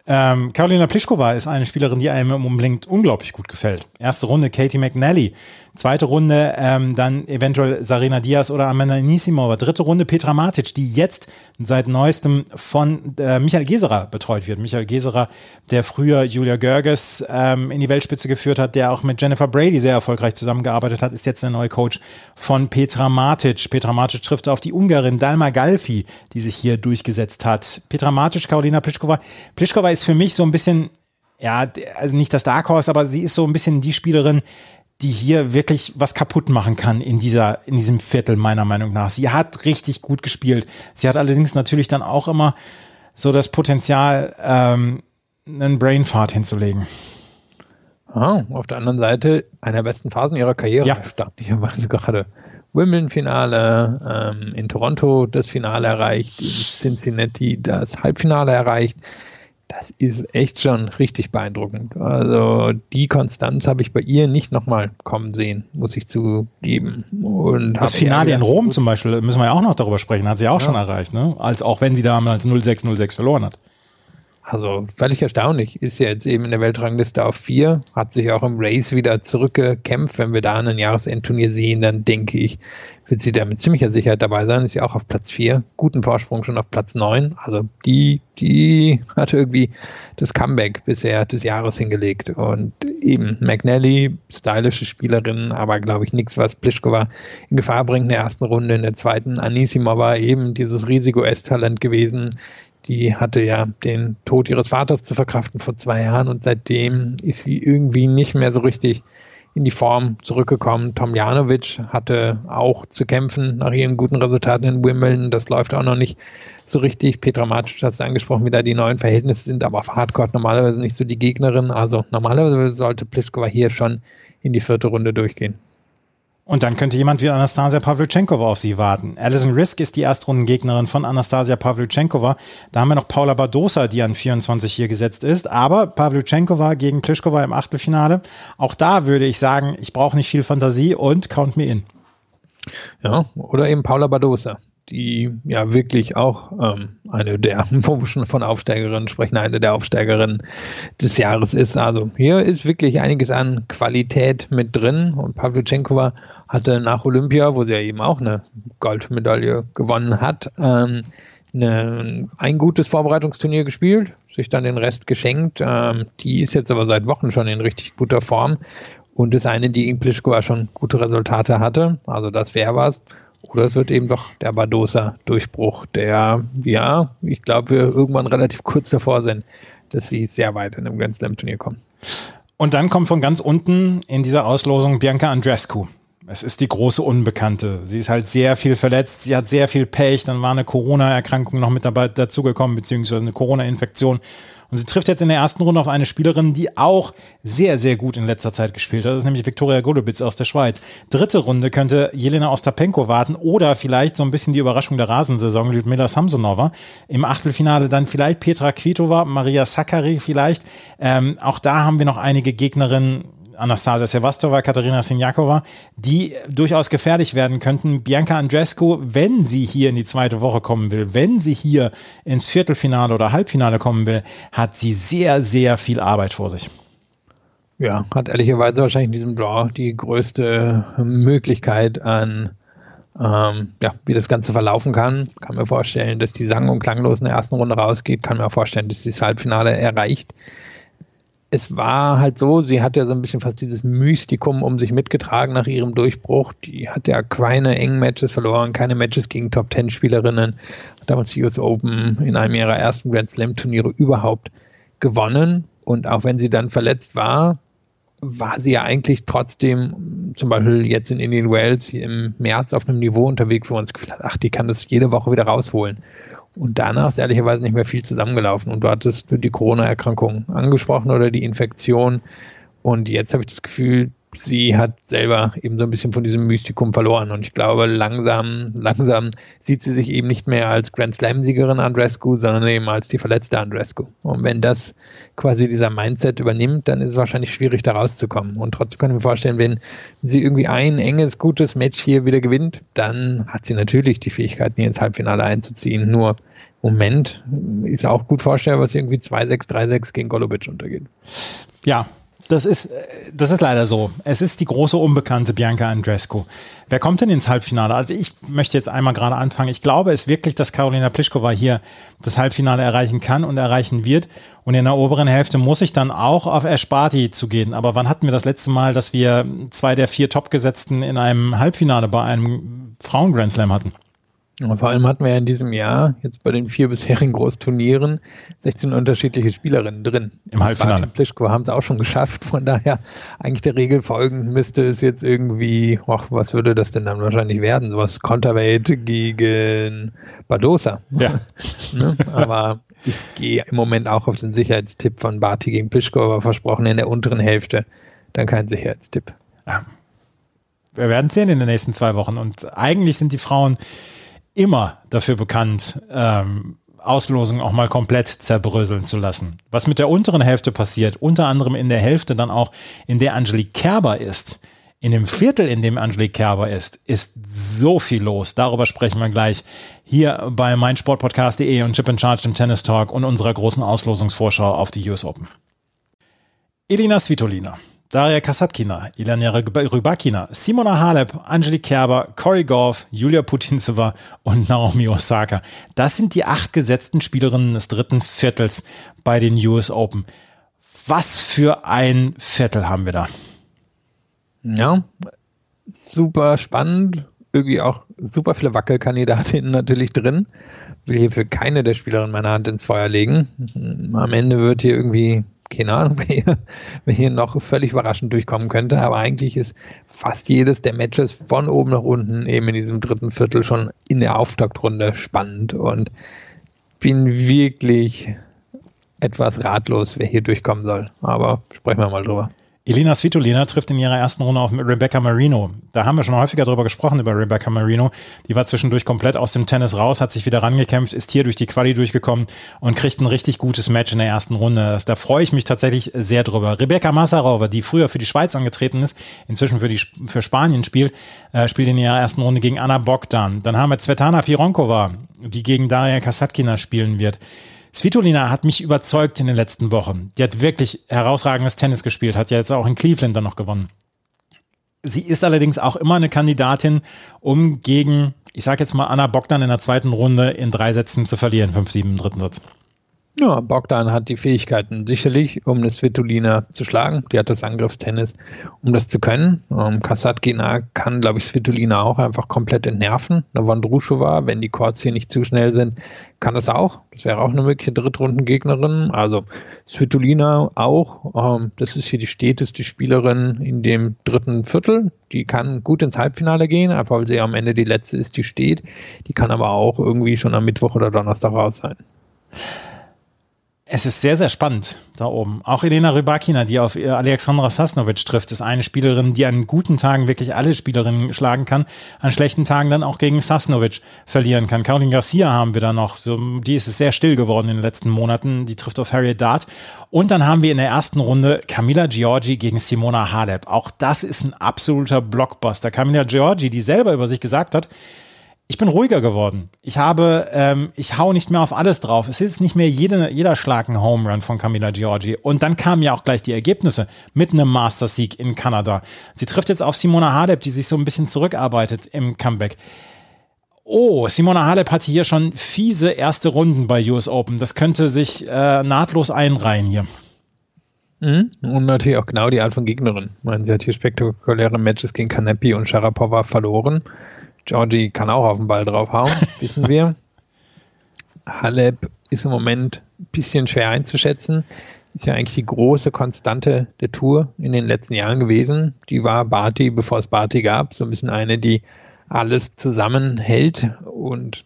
Speaker 3: Ähm, Carolina Pliskova ist eine Spielerin, die einem unbedingt unglaublich gut gefällt. Erste Runde Katie McNally, zweite Runde ähm, dann eventuell Sarina Diaz oder Amanda Anisimova, dritte Runde Petra Matic, die jetzt seit neuestem von äh, Michael Geserer betreut wird. Michael Geserer, der früher Julia Görges ähm, in die Weltspitze geführt hat, der auch mit Jennifer Brady sehr erfolgreich zusammengearbeitet hat, ist jetzt der neue Coach von Petra Matic. Petra Matic trifft auf die Ungarin Dalma Galfi, die sich hier durchgesetzt hat. Petra Matic, Carolina Pliskova. Pliskova ist für mich so ein bisschen, ja, also nicht das Dark Horse, aber sie ist so ein bisschen die Spielerin, die hier wirklich was kaputt machen kann in dieser, in diesem Viertel, meiner Meinung nach. Sie hat richtig gut gespielt. Sie hat allerdings natürlich dann auch immer so das Potenzial, ähm, einen Brainfart hinzulegen.
Speaker 4: Ah, auf der anderen Seite einer der besten Phasen ihrer Karriere,
Speaker 3: ja.
Speaker 4: staatlicherweise gerade. Wimbledon-Finale, ähm, in Toronto das Finale erreicht, in Cincinnati das Halbfinale erreicht das ist echt schon richtig beeindruckend. Also die Konstanz habe ich bei ihr nicht nochmal kommen sehen, muss ich zugeben. Und
Speaker 3: das Finale in Rom zum Beispiel, müssen wir ja auch noch darüber sprechen, hat sie auch ja. schon erreicht, ne? Als auch wenn sie damals 0606 verloren hat.
Speaker 4: Also völlig erstaunlich. Ist ja jetzt eben in der Weltrangliste auf vier, hat sich auch im Race wieder zurückgekämpft. Wenn wir da ein Jahresendturnier sehen, dann denke ich, wird sie da mit ziemlicher Sicherheit dabei sein. Ist ja auch auf Platz 4. Guten Vorsprung schon auf Platz 9. Also die, die hatte irgendwie das Comeback bisher des Jahres hingelegt. Und eben McNally, stylische Spielerin, aber glaube ich nichts, was Pliskova in Gefahr bringt in der ersten Runde. In der zweiten Anisimova eben dieses Risiko-S-Talent gewesen Die hatte ja den Tod ihres Vaters zu verkraften vor zwei Jahren und seitdem ist sie irgendwie nicht mehr so richtig in die Form zurückgekommen. Tom Tomjanovic hatte auch zu kämpfen nach ihren guten Resultaten in Wimbledon. Das läuft auch noch nicht so richtig. Petra Macic hat es angesprochen, wie da die neuen Verhältnisse sind, aber auf Hardcore normalerweise nicht so die Gegnerin. Also normalerweise sollte Pliskova hier schon in die vierte Runde durchgehen.
Speaker 3: Und dann könnte jemand wie Anastasia Pavlyuchenkova auf sie warten. Alison Risk ist die Erstrundengegnerin von Anastasia Pavlyuchenkova. Da haben wir noch Paula Badosa, die an 24 hier gesetzt ist. Aber Pavlyuchenkova gegen Klischkova im Achtelfinale. Auch da würde ich sagen, ich brauche nicht viel Fantasie und count me in.
Speaker 4: Ja, oder eben Paula Badosa die ja wirklich auch ähm, eine der, wo wir schon von Aufsteigerinnen sprechen, eine der Aufsteigerinnen des Jahres ist. Also hier ist wirklich einiges an Qualität mit drin und Pavlyuchenkova hatte nach Olympia, wo sie ja eben auch eine Goldmedaille gewonnen hat, ähm, eine, ein gutes Vorbereitungsturnier gespielt, sich dann den Rest geschenkt. Ähm, die ist jetzt aber seit Wochen schon in richtig guter Form und ist eine, die in Pliskova schon gute Resultate hatte. Also das wäre was. Oder es wird eben doch der Badosa-Durchbruch, der, ja, ich glaube, wir irgendwann relativ kurz davor sind, dass sie sehr weit in einem Grand Slam-Turnier kommen.
Speaker 3: Und dann kommt von ganz unten in dieser Auslosung Bianca Andrescu. Es ist die große Unbekannte. Sie ist halt sehr viel verletzt, sie hat sehr viel Pech, dann war eine Corona-Erkrankung noch mit dabei dazugekommen, beziehungsweise eine Corona-Infektion. Und sie trifft jetzt in der ersten Runde auf eine Spielerin, die auch sehr, sehr gut in letzter Zeit gespielt hat. Das ist nämlich Viktoria Golubitz aus der Schweiz. Dritte Runde könnte Jelena Ostapenko warten oder vielleicht so ein bisschen die Überraschung der Rasensaison, Lyudmila Samsonova. Im Achtelfinale dann vielleicht Petra Kvitova, Maria Sakkari vielleicht. Ähm, auch da haben wir noch einige Gegnerinnen, Anastasia Sevastova, Katharina Sinjakova, die durchaus gefährlich werden könnten. Bianca Andrescu, wenn sie hier in die zweite Woche kommen will, wenn sie hier ins Viertelfinale oder Halbfinale kommen will, hat sie sehr, sehr viel Arbeit vor sich.
Speaker 4: Ja, hat ehrlicherweise wahrscheinlich in diesem Draw die größte Möglichkeit an, ähm, ja, wie das Ganze verlaufen kann. Kann mir vorstellen, dass die sang- und klanglos in der ersten Runde rausgeht. Kann mir vorstellen, dass sie das Halbfinale erreicht es war halt so, sie hat ja so ein bisschen fast dieses Mystikum um sich mitgetragen nach ihrem Durchbruch. Die hat ja keine engen Matches verloren, keine Matches gegen Top Ten Spielerinnen. Hat damals die US Open in einem ihrer ersten Grand Slam Turniere überhaupt gewonnen. Und auch wenn sie dann verletzt war, war sie ja eigentlich trotzdem zum Beispiel jetzt in Indian Wells im März auf einem Niveau unterwegs, wo man das Gefühl hat, ach, die kann das jede Woche wieder rausholen. Und danach ist ehrlicherweise nicht mehr viel zusammengelaufen. Und du hattest die Corona-Erkrankung angesprochen oder die Infektion. Und jetzt habe ich das Gefühl, sie hat selber eben so ein bisschen von diesem Mystikum verloren. Und ich glaube, langsam, langsam sieht sie sich eben nicht mehr als Grand Slam-Siegerin Andrescu, sondern eben als die verletzte Andrescu. Und wenn das quasi dieser Mindset übernimmt, dann ist es wahrscheinlich schwierig, da rauszukommen. Und trotzdem kann ich mir vorstellen, wenn sie irgendwie ein enges, gutes Match hier wieder gewinnt, dann hat sie natürlich die Fähigkeit, hier ins Halbfinale einzuziehen. Nur Moment ist auch gut vorstellbar, was irgendwie 2-6, 3-6 gegen Golubic untergeht.
Speaker 3: Ja, das ist, das ist leider so. Es ist die große Unbekannte Bianca Andrescu. Wer kommt denn ins Halbfinale? Also ich möchte jetzt einmal gerade anfangen. Ich glaube es wirklich, dass Karolina Pliskova hier das Halbfinale erreichen kann und erreichen wird. Und in der oberen Hälfte muss ich dann auch auf Esparti zu gehen. Aber wann hatten wir das letzte Mal, dass wir zwei der vier Topgesetzten in einem Halbfinale bei einem Frauen-Grand Slam hatten?
Speaker 4: Und vor allem hatten wir ja in diesem Jahr, jetzt bei den vier bisherigen Großturnieren, 16 unterschiedliche Spielerinnen drin.
Speaker 3: Im Halbfinale.
Speaker 4: Und Plischko haben es auch schon geschafft. Von daher, eigentlich der Regel folgend müsste es jetzt irgendwie, ach, was würde das denn dann wahrscheinlich werden? Sowas Konterweight gegen Badosa.
Speaker 3: Ja.
Speaker 4: ne? Aber ich gehe im Moment auch auf den Sicherheitstipp von Barty gegen Plischko, aber versprochen in der unteren Hälfte dann kein Sicherheitstipp.
Speaker 3: Ja. Wir werden sehen in den nächsten zwei Wochen. Und eigentlich sind die Frauen immer dafür bekannt, ähm, Auslosungen auch mal komplett zerbröseln zu lassen. Was mit der unteren Hälfte passiert, unter anderem in der Hälfte dann auch, in der Angelique Kerber ist, in dem Viertel, in dem Angelique Kerber ist, ist so viel los. Darüber sprechen wir gleich hier bei meinsportpodcast.de und Chip and Charge im Tennis Talk und unserer großen Auslosungsvorschau auf die US Open. Elina Svitolina Daria Kasatkina, Ilana Rybakina, Simona Halep, Angelique Kerber, Cory Goff, Julia Putintseva und Naomi Osaka. Das sind die acht gesetzten Spielerinnen des dritten Viertels bei den US Open. Was für ein Viertel haben wir da?
Speaker 4: Ja, super spannend. Irgendwie auch super viele Wackelkandidatinnen natürlich drin. will hier für keine der Spielerinnen meine Hand ins Feuer legen. Am Ende wird hier irgendwie, keine Ahnung, wer hier, wer hier noch völlig überraschend durchkommen könnte. Aber eigentlich ist fast jedes der Matches von oben nach unten eben in diesem dritten Viertel schon in der Auftaktrunde spannend und bin wirklich etwas ratlos, wer hier durchkommen soll. Aber sprechen wir mal drüber.
Speaker 3: Elena Svitolina trifft in ihrer ersten Runde auf Rebecca Marino. Da haben wir schon häufiger drüber gesprochen, über Rebecca Marino. Die war zwischendurch komplett aus dem Tennis raus, hat sich wieder rangekämpft, ist hier durch die Quali durchgekommen und kriegt ein richtig gutes Match in der ersten Runde. Da freue ich mich tatsächlich sehr drüber. Rebecca Massarova, die früher für die Schweiz angetreten ist, inzwischen für, die, für Spanien spielt, äh, spielt in ihrer ersten Runde gegen Anna Bogdan. Dann haben wir Svetlana Pironkova, die gegen Daria Kasatkina spielen wird. Svitolina hat mich überzeugt in den letzten Wochen. Die hat wirklich herausragendes Tennis gespielt, hat ja jetzt auch in Cleveland dann noch gewonnen. Sie ist allerdings auch immer eine Kandidatin, um gegen, ich sage jetzt mal, Anna Bogdan in der zweiten Runde in drei Sätzen zu verlieren, 5-7 im dritten Satz.
Speaker 4: Ja, Bogdan hat die Fähigkeiten sicherlich, um eine Svitolina zu schlagen. Die hat das Angriffstennis, um das zu können. Ähm, Kasatkina kann, glaube ich, Svitolina auch einfach komplett entnerven. Eine Wondrushova, wenn die Courts hier nicht zu schnell sind, kann das auch. Das wäre auch eine mögliche Drittrundengegnerin. Also Svitolina auch. Ähm, das ist hier die steteste Spielerin in dem dritten Viertel. Die kann gut ins Halbfinale gehen, einfach weil sie am Ende die letzte ist, die steht. Die kann aber auch irgendwie schon am Mittwoch oder Donnerstag raus sein.
Speaker 3: Es ist sehr, sehr spannend da oben. Auch Elena Rybakina, die auf Alexandra Sasnovic trifft, ist eine Spielerin, die an guten Tagen wirklich alle Spielerinnen schlagen kann, an schlechten Tagen dann auch gegen Sasnovic verlieren kann. Caroline Garcia haben wir da noch. So, die ist es sehr still geworden in den letzten Monaten. Die trifft auf Harriet Dart. Und dann haben wir in der ersten Runde Camilla Giorgi gegen Simona Halep. Auch das ist ein absoluter Blockbuster. Camilla Giorgi, die selber über sich gesagt hat, ich bin ruhiger geworden. Ich habe, ähm, ich hau nicht mehr auf alles drauf. Es ist nicht mehr jede, jeder Schlag ein Home Run von Camila Giorgi. Und dann kamen ja auch gleich die Ergebnisse mit einem Master-Sieg in Kanada. Sie trifft jetzt auf Simona Halep, die sich so ein bisschen zurückarbeitet im Comeback. Oh, Simona Halep hatte hier schon fiese erste Runden bei US Open. Das könnte sich äh, nahtlos einreihen hier.
Speaker 4: Mhm. Und natürlich auch genau die Art von Gegnerin. Ich meine, sie hat hier spektakuläre Matches gegen Kanepi und Sharapova verloren. Georgie kann auch auf den Ball draufhauen, wissen wir. Halep ist im Moment ein bisschen schwer einzuschätzen. Ist ja eigentlich die große Konstante der Tour in den letzten Jahren gewesen. Die war Barty, bevor es Barty gab, so ein bisschen eine, die alles zusammenhält. Und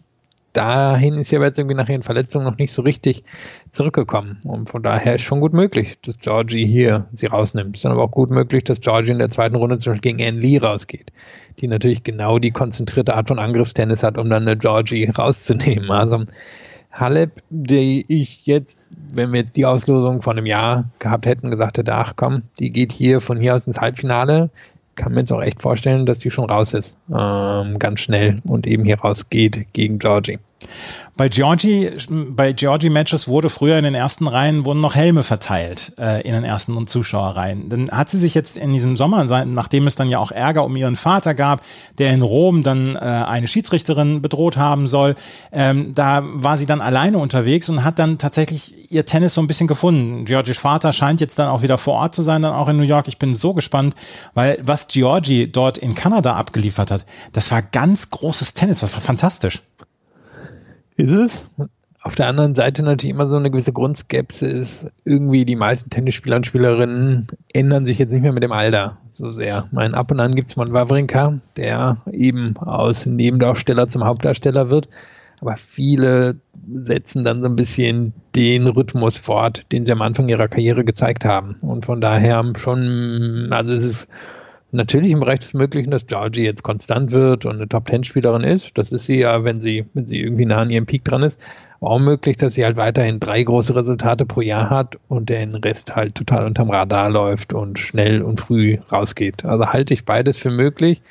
Speaker 4: dahin ist aber jetzt irgendwie nach ihren Verletzungen noch nicht so richtig zurückgekommen. Und von daher ist schon gut möglich, dass Georgie hier sie rausnimmt. Es ist aber auch gut möglich, dass Georgie in der zweiten Runde zum Beispiel gegen Anne Lee rausgeht die natürlich genau die konzentrierte Art von Angriffstennis hat, um dann eine Georgie rauszunehmen. Also Halep, die ich jetzt, wenn wir jetzt die Auslosung von einem Jahr gehabt hätten, gesagt hätte, ach komm, die geht hier von hier aus ins Halbfinale, kann mir jetzt auch echt vorstellen, dass die schon raus ist, ähm, ganz schnell und eben hier rausgeht gegen Georgie.
Speaker 3: Bei Georgie, bei Georgie Matches wurde früher in den ersten Reihen wurden noch Helme verteilt äh, in den ersten und Zuschauerreihen. Dann hat sie sich jetzt in diesem Sommer, nachdem es dann ja auch Ärger um ihren Vater gab, der in Rom dann äh, eine Schiedsrichterin bedroht haben soll, ähm, da war sie dann alleine unterwegs und hat dann tatsächlich ihr Tennis so ein bisschen gefunden. Georgies Vater scheint jetzt dann auch wieder vor Ort zu sein, dann auch in New York. Ich bin so gespannt, weil was Georgie dort in Kanada abgeliefert hat, das war ganz großes Tennis, das war fantastisch.
Speaker 4: Ist es? Auf der anderen Seite natürlich immer so eine gewisse Grundskepsis. Irgendwie die meisten Tennisspieler und Spielerinnen ändern sich jetzt nicht mehr mit dem Alter so sehr. Mein ab und an gibt es mal einen Wawrinka, der eben aus Nebendarsteller zum Hauptdarsteller wird. Aber viele setzen dann so ein bisschen den Rhythmus fort, den sie am Anfang ihrer Karriere gezeigt haben. Und von daher schon, also es ist natürlich im Bereich des Möglichen, dass Georgie jetzt konstant wird und eine Top-10-Spielerin ist. Das ist sie ja, wenn sie, wenn sie irgendwie nah an ihrem Peak dran ist. auch möglich, dass sie halt weiterhin drei große Resultate pro Jahr hat und den Rest halt total unterm Radar läuft und schnell und früh rausgeht. Also halte ich beides für möglich,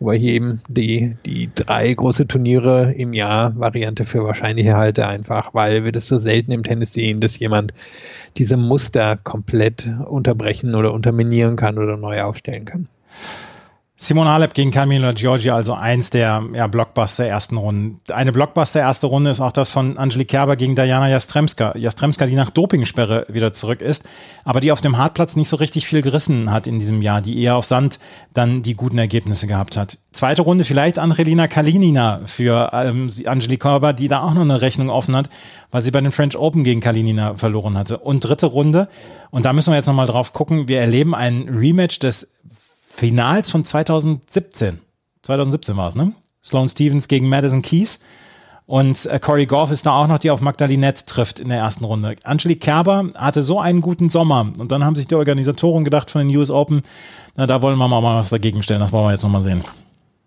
Speaker 4: wobei hier eben die, die drei große Turniere im Jahr Variante für wahrscheinlich halte, einfach weil wir das so selten im Tennis sehen, dass jemand diese Muster komplett unterbrechen oder unterminieren kann oder neu aufstellen kann.
Speaker 3: Simon Halep gegen Camilo Giorgi, also eins der ja, Blockbuster ersten Runden. Eine Blockbuster erste Runde ist auch das von Angelique Kerber gegen Diana Jastremska. Jastremska, die nach Dopingsperre wieder zurück ist, aber die auf dem Hartplatz nicht so richtig viel gerissen hat in diesem Jahr, die eher auf Sand dann die guten Ergebnisse gehabt hat. Zweite Runde vielleicht Angelina Kalinina für ähm, Angelique Kerber, die da auch noch eine Rechnung offen hat, weil sie bei den French Open gegen Kalinina verloren hatte. Und dritte Runde, und da müssen wir jetzt nochmal drauf gucken, wir erleben ein Rematch des Finals von 2017. 2017 war es, ne? Sloane Stevens gegen Madison Keys. Und äh, Corey Goff ist da auch noch, die auf Magdalinette trifft in der ersten Runde. Angelique Kerber hatte so einen guten Sommer. Und dann haben sich die Organisatoren gedacht von den US Open, na, da wollen wir mal was dagegen stellen. Das wollen wir jetzt nochmal sehen.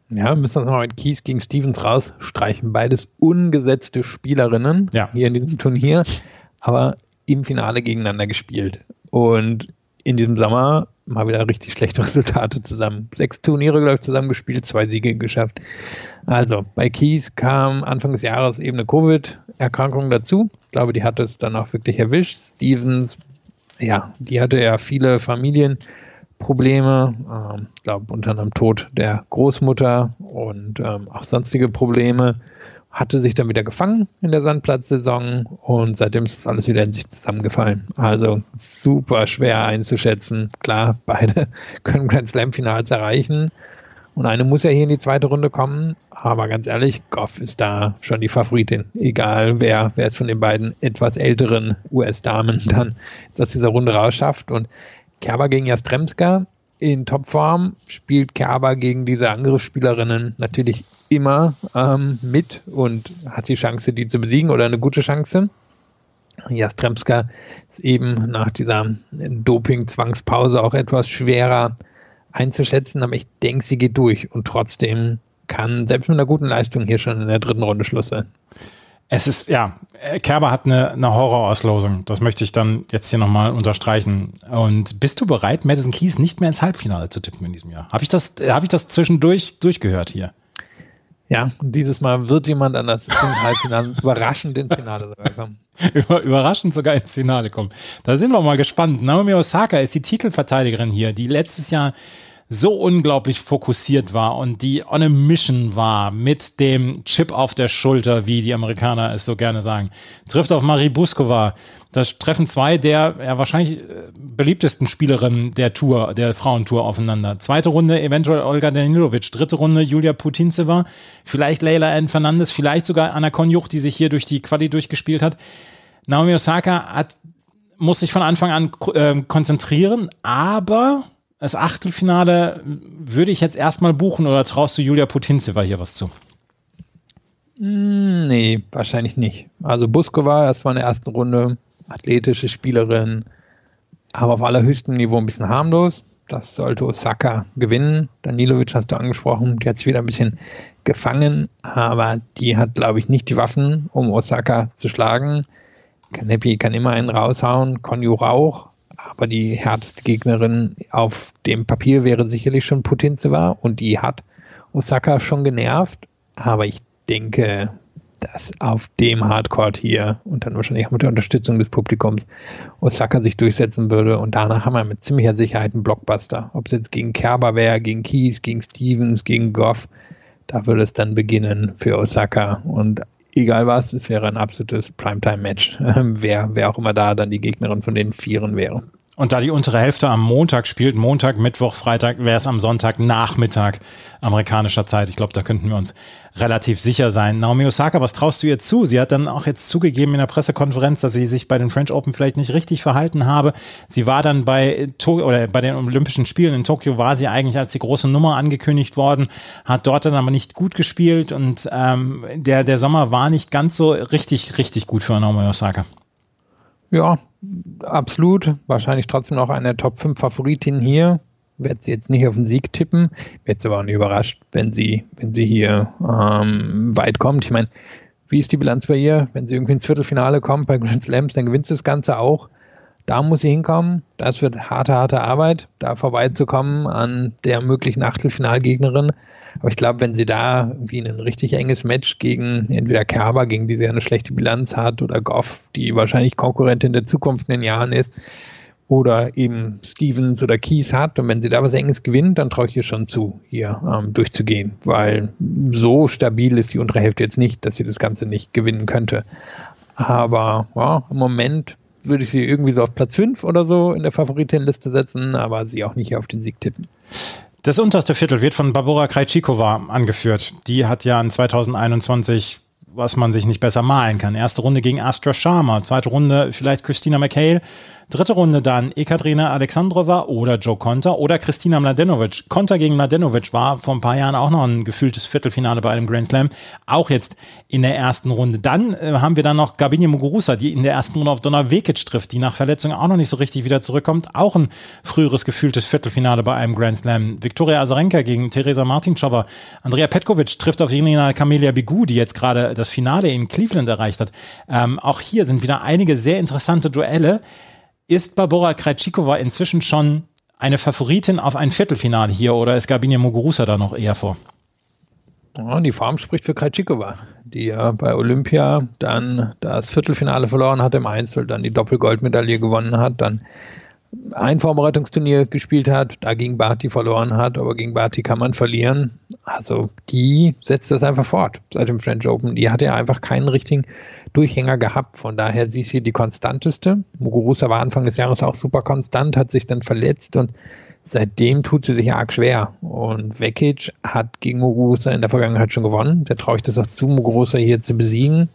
Speaker 4: Ja, müssen wir nochmal mit Keys gegen Stevens rausstreichen. Beides ungesetzte Spielerinnen
Speaker 3: ja.
Speaker 4: hier in diesem Turnier, aber im Finale gegeneinander gespielt. Und in diesem Sommer mal wieder richtig schlechte Resultate zusammen. Sechs Turniere, glaube ich, zusammengespielt, zwei Siege geschafft. Also, bei Keys kam Anfang des Jahres eben eine Covid-Erkrankung dazu. Ich glaube, die hat es dann auch wirklich erwischt. Stevens, ja, die hatte ja viele Familienprobleme. Ähm, ich glaube, unter anderem Tod der Großmutter und ähm, auch sonstige Probleme hatte sich dann wieder gefangen in der Sandplatzsaison und seitdem ist alles wieder in sich zusammengefallen. Also super schwer einzuschätzen. Klar, beide können Grand Slam Finals erreichen und eine muss ja hier in die zweite Runde kommen, aber ganz ehrlich, Goff ist da schon die Favoritin. Egal wer, wer es von den beiden etwas älteren US-Damen dann aus dieser Runde rausschafft und Kerber gegen Jastremska in Topform spielt Kerber gegen diese Angriffsspielerinnen natürlich immer ähm, mit und hat die Chance, die zu besiegen oder eine gute Chance. Jastremska ist eben nach dieser Doping-Zwangspause auch etwas schwerer einzuschätzen, aber ich denke, sie geht durch und trotzdem kann selbst mit einer guten Leistung hier schon in der dritten Runde Schluss sein.
Speaker 3: Es ist, ja, Kerber hat eine, eine Horrorauslosung. Das möchte ich dann jetzt hier nochmal unterstreichen. Und bist du bereit, Madison Keys nicht mehr ins Halbfinale zu tippen in diesem Jahr? Habe ich das, habe ich das zwischendurch durchgehört hier?
Speaker 4: Ja, und dieses Mal wird jemand anders im Halbfinale überraschend ins Finale sogar kommen.
Speaker 3: Über, überraschend sogar ins Finale kommen. Da sind wir mal gespannt. Naomi Osaka ist die Titelverteidigerin hier, die letztes Jahr so unglaublich fokussiert war und die on a mission war mit dem Chip auf der Schulter, wie die Amerikaner es so gerne sagen. Trifft auf Marie Buskova. Das treffen zwei der ja, wahrscheinlich äh, beliebtesten Spielerinnen der Tour, der Frauentour aufeinander. Zweite Runde eventuell Olga Danilovic, dritte Runde Julia Putintseva, vielleicht Leila N. Fernandes, vielleicht sogar Anna Konjuch, die sich hier durch die Quali durchgespielt hat. Naomi Osaka hat, muss sich von Anfang an äh, konzentrieren, aber das Achtelfinale würde ich jetzt erstmal buchen oder traust du Julia Putintseva hier was zu?
Speaker 4: Hm, nee, wahrscheinlich nicht. Also Buskova erstmal in der ersten Runde, athletische Spielerin, aber auf allerhöchstem Niveau ein bisschen harmlos. Das sollte Osaka gewinnen. Danilovic hast du angesprochen, die hat sich wieder ein bisschen gefangen, aber die hat, glaube ich, nicht die Waffen, um Osaka zu schlagen. Kanepi kann immer einen raushauen, Konju auch, aber die härteste Gegnerin auf dem Papier wäre sicherlich schon Putintseva und die hat Osaka schon genervt. Aber ich denke, dass auf dem Hardcore hier und dann wahrscheinlich auch mit der Unterstützung des Publikums Osaka sich durchsetzen würde und danach haben wir mit ziemlicher Sicherheit einen Blockbuster. Ob es jetzt gegen Kerber wäre, gegen Keys, gegen Stevens, gegen Goff, da würde es dann beginnen für Osaka und egal was, es wäre ein absolutes Primetime-Match, wer, wer auch immer da dann die Gegnerin von den Vieren wäre.
Speaker 3: Und da die untere Hälfte am Montag spielt, Montag, Mittwoch, Freitag, wäre es am Sonntag Nachmittag amerikanischer Zeit. Ich glaube, da könnten wir uns relativ sicher sein. Naomi Osaka, was traust du ihr zu? Sie hat dann auch jetzt zugegeben in der Pressekonferenz, dass sie sich bei den French Open vielleicht nicht richtig verhalten habe. Sie war dann bei oder bei den Olympischen Spielen in Tokio war sie eigentlich als die große Nummer angekündigt worden, hat dort dann aber nicht gut gespielt und ähm, der der Sommer war nicht ganz so richtig richtig gut für Naomi Osaka.
Speaker 4: Ja, absolut. Wahrscheinlich trotzdem noch eine Top 5 Favoritin hier. Werde sie jetzt nicht auf den Sieg tippen. Werde aber auch nicht überrascht, wenn sie, wenn sie hier ähm, weit kommt. Ich meine, wie ist die Bilanz bei ihr? Wenn sie irgendwie ins Viertelfinale kommt bei Grand Slams, dann gewinnt sie das Ganze auch. Da muss sie hinkommen. Das wird harte, harte Arbeit, da vorbeizukommen an der möglichen Achtelfinalgegnerin. Aber ich glaube, wenn sie da irgendwie ein richtig enges Match gegen entweder Kerber, gegen die sie eine schlechte Bilanz hat, oder Goff, die wahrscheinlich Konkurrentin der Zukunft in den Jahren ist, oder eben Stevens oder Keys hat. Und wenn sie da was Enges gewinnt, dann traue ich ihr schon zu, hier ähm, durchzugehen, weil so stabil ist die untere Hälfte jetzt nicht, dass sie das Ganze nicht gewinnen könnte. Aber ja, im Moment würde ich sie irgendwie so auf Platz 5 oder so in der Favoritenliste setzen, aber sie auch nicht auf den Sieg tippen.
Speaker 3: Das unterste Viertel wird von Barbora Krajcikova angeführt. Die hat ja in 2021 was man sich nicht besser malen kann. Erste Runde gegen Astra Sharma, zweite Runde vielleicht Christina McHale, Dritte Runde dann Ekaterina Alexandrova oder Joe Konter oder Kristina Mladenovic. Konter gegen Mladenovic war vor ein paar Jahren auch noch ein gefühltes Viertelfinale bei einem Grand Slam. Auch jetzt in der ersten Runde. Dann äh, haben wir dann noch Gabini Muguruza, die in der ersten Runde auf Donna Vekic trifft, die nach Verletzung auch noch nicht so richtig wieder zurückkommt. Auch ein früheres gefühltes Viertelfinale bei einem Grand Slam. Viktoria Azarenka gegen Teresa Martinchova. Andrea Petkovic trifft auf Irina Camelia Bigu, die jetzt gerade das Finale in Cleveland erreicht hat. Ähm, auch hier sind wieder einige sehr interessante Duelle. Ist Barbora Krejcikova inzwischen schon eine Favoritin auf ein Viertelfinale hier oder ist Gabinia Muguruza da noch eher vor?
Speaker 4: Ja, die Form spricht für Krejcikova, die ja bei Olympia dann das Viertelfinale verloren hat im Einzel, dann die Doppelgoldmedaille gewonnen hat, dann ein Vorbereitungsturnier gespielt hat, da gegen Barty verloren hat, aber gegen Barty kann man verlieren. Also die setzt das einfach fort seit dem French Open. Die hatte ja einfach keinen richtigen Durchhänger gehabt. Von daher sie ist hier die konstanteste. Muguruza war Anfang des Jahres auch super konstant, hat sich dann verletzt und seitdem tut sie sich arg schwer. Und Vekic hat gegen Muguruza in der Vergangenheit schon gewonnen. Der traue ich das auch zu, Muguruza hier zu besiegen.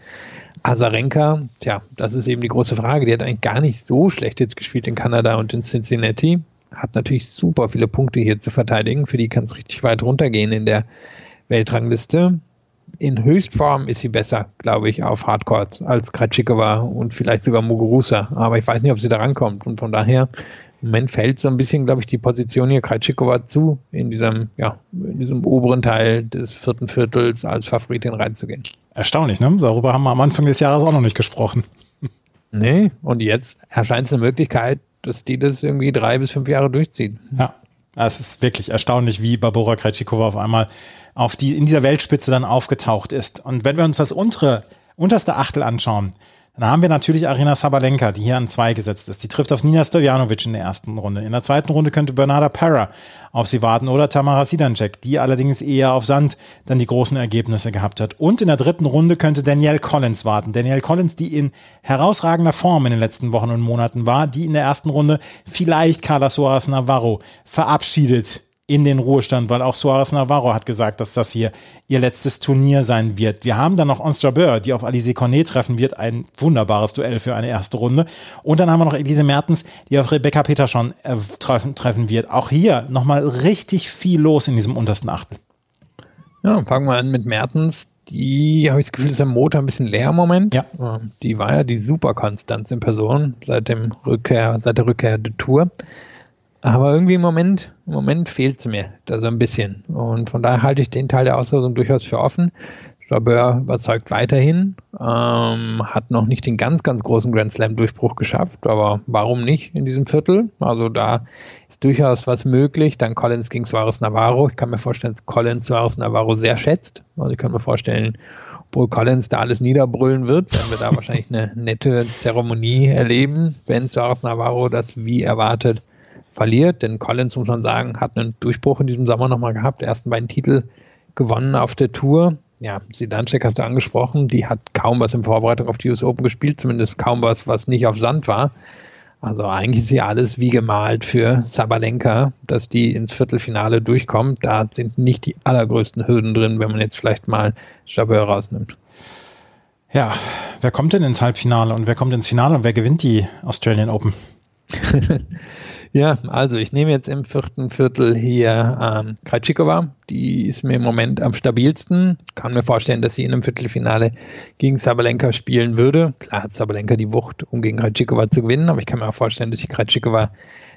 Speaker 4: Azarenka, tja, das ist eben die große Frage. Die hat eigentlich gar nicht so schlecht jetzt gespielt in Kanada und in Cincinnati. Hat natürlich super viele Punkte hier zu verteidigen. Für die kann es richtig weit runtergehen in der Weltrangliste. In Höchstform ist sie besser, glaube ich, auf Hardcourts als Kratschikova und vielleicht sogar Muguruza. Aber ich weiß nicht, ob sie da rankommt. Und von daher, im Moment fällt so ein bisschen, glaube ich, die Position hier Kratschikova zu, in diesem, ja, in diesem oberen Teil des vierten Viertels als Favoritin reinzugehen.
Speaker 3: Erstaunlich, ne? Darüber haben wir am Anfang des Jahres auch noch nicht gesprochen.
Speaker 4: Nee, und jetzt erscheint es eine Möglichkeit, dass die das irgendwie drei bis fünf Jahre durchziehen.
Speaker 3: Ja, es ist wirklich erstaunlich, wie Barbora Krejcikova auf einmal auf die, in dieser Weltspitze dann aufgetaucht ist. Und wenn wir uns das untere, unterste Achtel anschauen, dann haben wir natürlich Arina Sabalenka, die hier an zwei gesetzt ist. Die trifft auf Nina Stojanovic in der ersten Runde. In der zweiten Runde könnte Bernarda Parra auf sie warten oder Tamara Sidancek, die allerdings eher auf Sand dann die großen Ergebnisse gehabt hat. Und in der dritten Runde könnte Danielle Collins warten. Danielle Collins, die in herausragender Form in den letzten Wochen und Monaten war, die in der ersten Runde vielleicht Carla Suarez Navarro verabschiedet in den Ruhestand, weil auch Suarez Navarro hat gesagt, dass das hier ihr letztes Turnier sein wird. Wir haben dann noch Ons Jabeur, die auf Alice Cornet treffen wird. Ein wunderbares Duell für eine erste Runde. Und dann haben wir noch Elise Mertens, die auf Rebecca Peterson äh, treffen, treffen wird. Auch hier nochmal richtig viel los in diesem untersten Achtel.
Speaker 4: Ja, fangen wir an mit Mertens. Die, habe ich das Gefühl, ist am Motor ein bisschen leer im Moment.
Speaker 3: Ja.
Speaker 4: Ähm, die war ja die Superkonstanz in Person seit dem Rückkehr, seit der Rückkehr der Tour. Aber irgendwie im Moment, im Moment fehlt es mir da so ein bisschen. Und von daher halte ich den Teil der Auslosung durchaus für offen. Jabeur überzeugt weiterhin, ähm, hat noch nicht den ganz, ganz großen Grand Slam-Durchbruch geschafft, aber warum nicht in diesem Viertel? Also da ist durchaus was möglich. Dann Collins gegen Suarez Navarro. Ich kann mir vorstellen, dass Collins Suarez Navarro sehr schätzt. Also ich kann mir vorstellen, obwohl Collins da alles niederbrüllen wird, werden wir da wahrscheinlich eine nette Zeremonie erleben, wenn Suarez Navarro das wie erwartet verliert, denn Collins, muss man sagen, hat einen Durchbruch in diesem Sommer nochmal gehabt, ersten beiden Titel gewonnen auf der Tour. Ja, Sidanchek hast du angesprochen, die hat kaum was in Vorbereitung auf die US Open gespielt, zumindest kaum was, was nicht auf Sand war. Also eigentlich ist ja alles wie gemalt für Sabalenka, dass die ins Viertelfinale durchkommt. Da sind nicht die allergrößten Hürden drin, wenn man jetzt vielleicht mal Jabeur rausnimmt.
Speaker 3: Ja, wer kommt denn ins Halbfinale und wer kommt ins Finale und wer gewinnt die Australian Open?
Speaker 4: Ja, also ich nehme jetzt im vierten Viertel hier ähm, Krajcikova. Die ist mir im Moment am stabilsten. Kann mir vorstellen, dass sie in einem Viertelfinale gegen Sabalenka spielen würde. Klar hat Sabalenka die Wucht, um gegen Krajcikova zu gewinnen, aber ich kann mir auch vorstellen, dass sie Krajcikova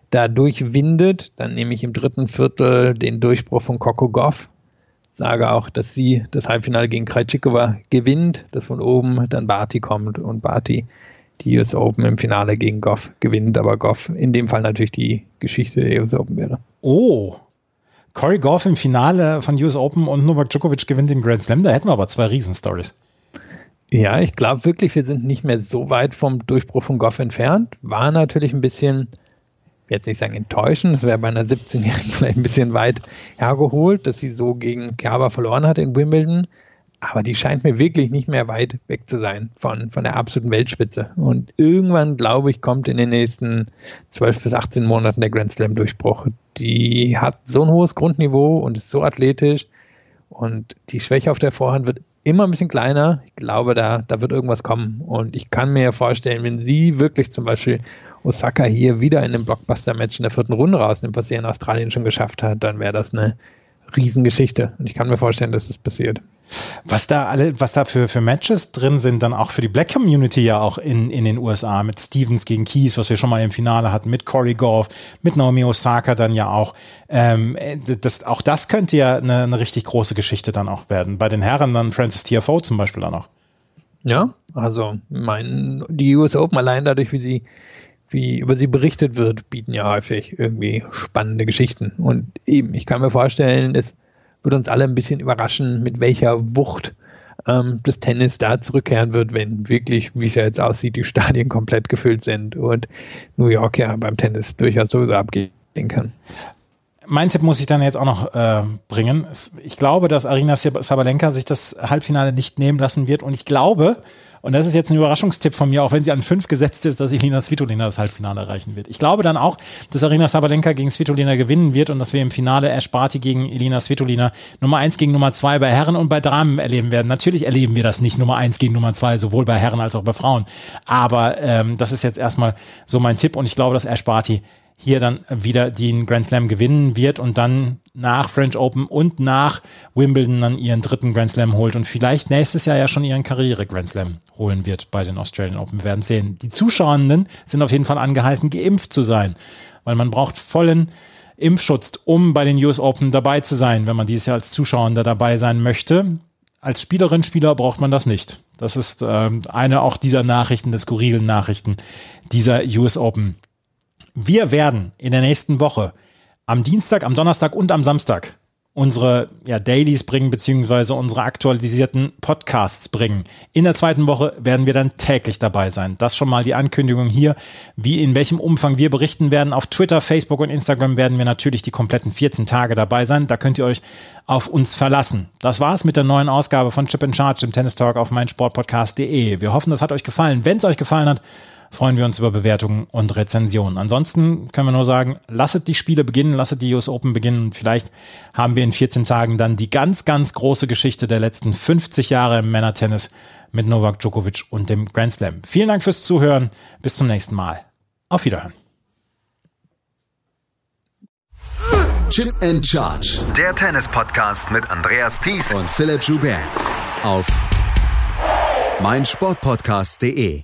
Speaker 4: da durchwindet. Dann nehme ich im dritten Viertel den Durchbruch von Coco Goff. Sage auch, dass sie das Halbfinale gegen Krajcikova gewinnt, dass von oben dann Barty kommt und Barty die US Open im Finale gegen Goff gewinnt, aber Goff in dem Fall natürlich die Geschichte der US Open wäre.
Speaker 3: Oh. Corey Goff im Finale von US Open und Novak Djokovic gewinnt den Grand Slam, da hätten wir aber zwei Riesenstories.
Speaker 4: Ja, ich glaube wirklich, wir sind nicht mehr so weit vom Durchbruch von Goff entfernt. War natürlich ein bisschen jetzt nicht sagen enttäuschen, das wäre bei einer 17-Jährigen vielleicht ein bisschen weit hergeholt, dass sie so gegen Kerber verloren hat in Wimbledon. Aber die scheint mir wirklich nicht mehr weit weg zu sein von, von der absoluten Weltspitze. Und irgendwann, glaube ich, kommt in den nächsten 12 bis 18 Monaten der Grand Slam-Durchbruch. Die hat so ein hohes Grundniveau und ist so athletisch. Und die Schwäche auf der Vorhand wird immer ein bisschen kleiner. Ich glaube, da, da wird irgendwas kommen. Und ich kann mir vorstellen, wenn sie wirklich zum Beispiel Osaka hier wieder in einem Blockbuster-Match in der vierten Runde rausnimmt, was sie in Australien schon geschafft hat, dann wäre das eine Riesengeschichte. Und ich kann mir vorstellen, dass das passiert.
Speaker 3: Was da alle, was da für, für Matches drin sind, dann auch für die Black Community ja auch in, in den USA mit Stevens gegen Keys, was wir schon mal im Finale hatten, mit Corey Goff, mit Naomi Osaka dann ja auch. Ähm, das, auch das könnte ja eine, eine richtig große Geschichte dann auch werden. Bei den Herren dann Francis TFO zum Beispiel dann auch.
Speaker 4: Ja, also mein, die US Open allein dadurch, wie sie wie über sie berichtet wird, bieten ja häufig irgendwie spannende Geschichten. Und eben, ich kann mir vorstellen, es wird uns alle ein bisschen überraschen, mit welcher Wucht ähm, das Tennis da zurückkehren wird, wenn wirklich, wie es ja jetzt aussieht, die Stadien komplett gefüllt sind und New York ja beim Tennis durchaus so abgehen kann.
Speaker 3: Mein Tipp muss ich dann jetzt auch noch äh, bringen. Ich glaube, dass Arina Sabalenka sich das Halbfinale nicht nehmen lassen wird und ich glaube, und das ist jetzt ein Überraschungstipp von mir, auch wenn sie an fünf gesetzt ist, dass Elina Svitolina das Halbfinale erreichen wird. Ich glaube dann auch, dass Arina Sabalenka gegen Svitolina gewinnen wird und dass wir im Finale Ersparti gegen Elina Svitolina Nummer eins gegen Nummer zwei bei Herren und bei Damen erleben werden. Natürlich erleben wir das nicht Nummer eins gegen Nummer zwei, sowohl bei Herren als auch bei Frauen. Aber ähm, das ist jetzt erstmal so mein Tipp und ich glaube, dass Ersparti hier dann wieder den Grand Slam gewinnen wird und dann nach French Open und nach Wimbledon dann ihren dritten Grand Slam holt und vielleicht nächstes Jahr ja schon ihren Karriere Grand Slam holen wird bei den Australian Open. Wir werden sehen. Die Zuschauenden sind auf jeden Fall angehalten, geimpft zu sein, weil man braucht vollen Impfschutz, um bei den US Open dabei zu sein, wenn man dieses Jahr als Zuschauer dabei sein möchte. Als Spielerin, Spieler braucht man das nicht. Das ist äh, eine auch dieser Nachrichten, des skurrilen Nachrichten dieser US Open. Wir werden in der nächsten Woche am Dienstag, am Donnerstag und am Samstag unsere ja, Dailies bringen, beziehungsweise unsere aktualisierten Podcasts bringen. In der zweiten Woche werden wir dann täglich dabei sein. Das schon mal die Ankündigung hier, wie in welchem Umfang wir berichten werden. Auf Twitter, Facebook und Instagram werden wir natürlich die kompletten 14 Tage dabei sein. Da könnt ihr euch auf uns verlassen. Das war's mit der neuen Ausgabe von Chip in Charge im Tennis Talk auf meinsportpodcast.de. Wir hoffen, das hat euch gefallen. Wenn es euch gefallen hat, freuen wir uns über Bewertungen und Rezensionen. Ansonsten können wir nur sagen, lasset die Spiele beginnen, lasset die US Open beginnen. Vielleicht haben wir in 14 Tagen dann die ganz, ganz große Geschichte der letzten 50 Jahre im Männertennis mit Novak Djokovic und dem Grand Slam. Vielen Dank fürs Zuhören. Bis zum nächsten Mal. Auf Wiederhören.
Speaker 1: Chip and Charge.
Speaker 2: Der Tennis-Podcast mit Andreas Thies
Speaker 1: und Philipp Joubert. Auf meinsportpodcast.de.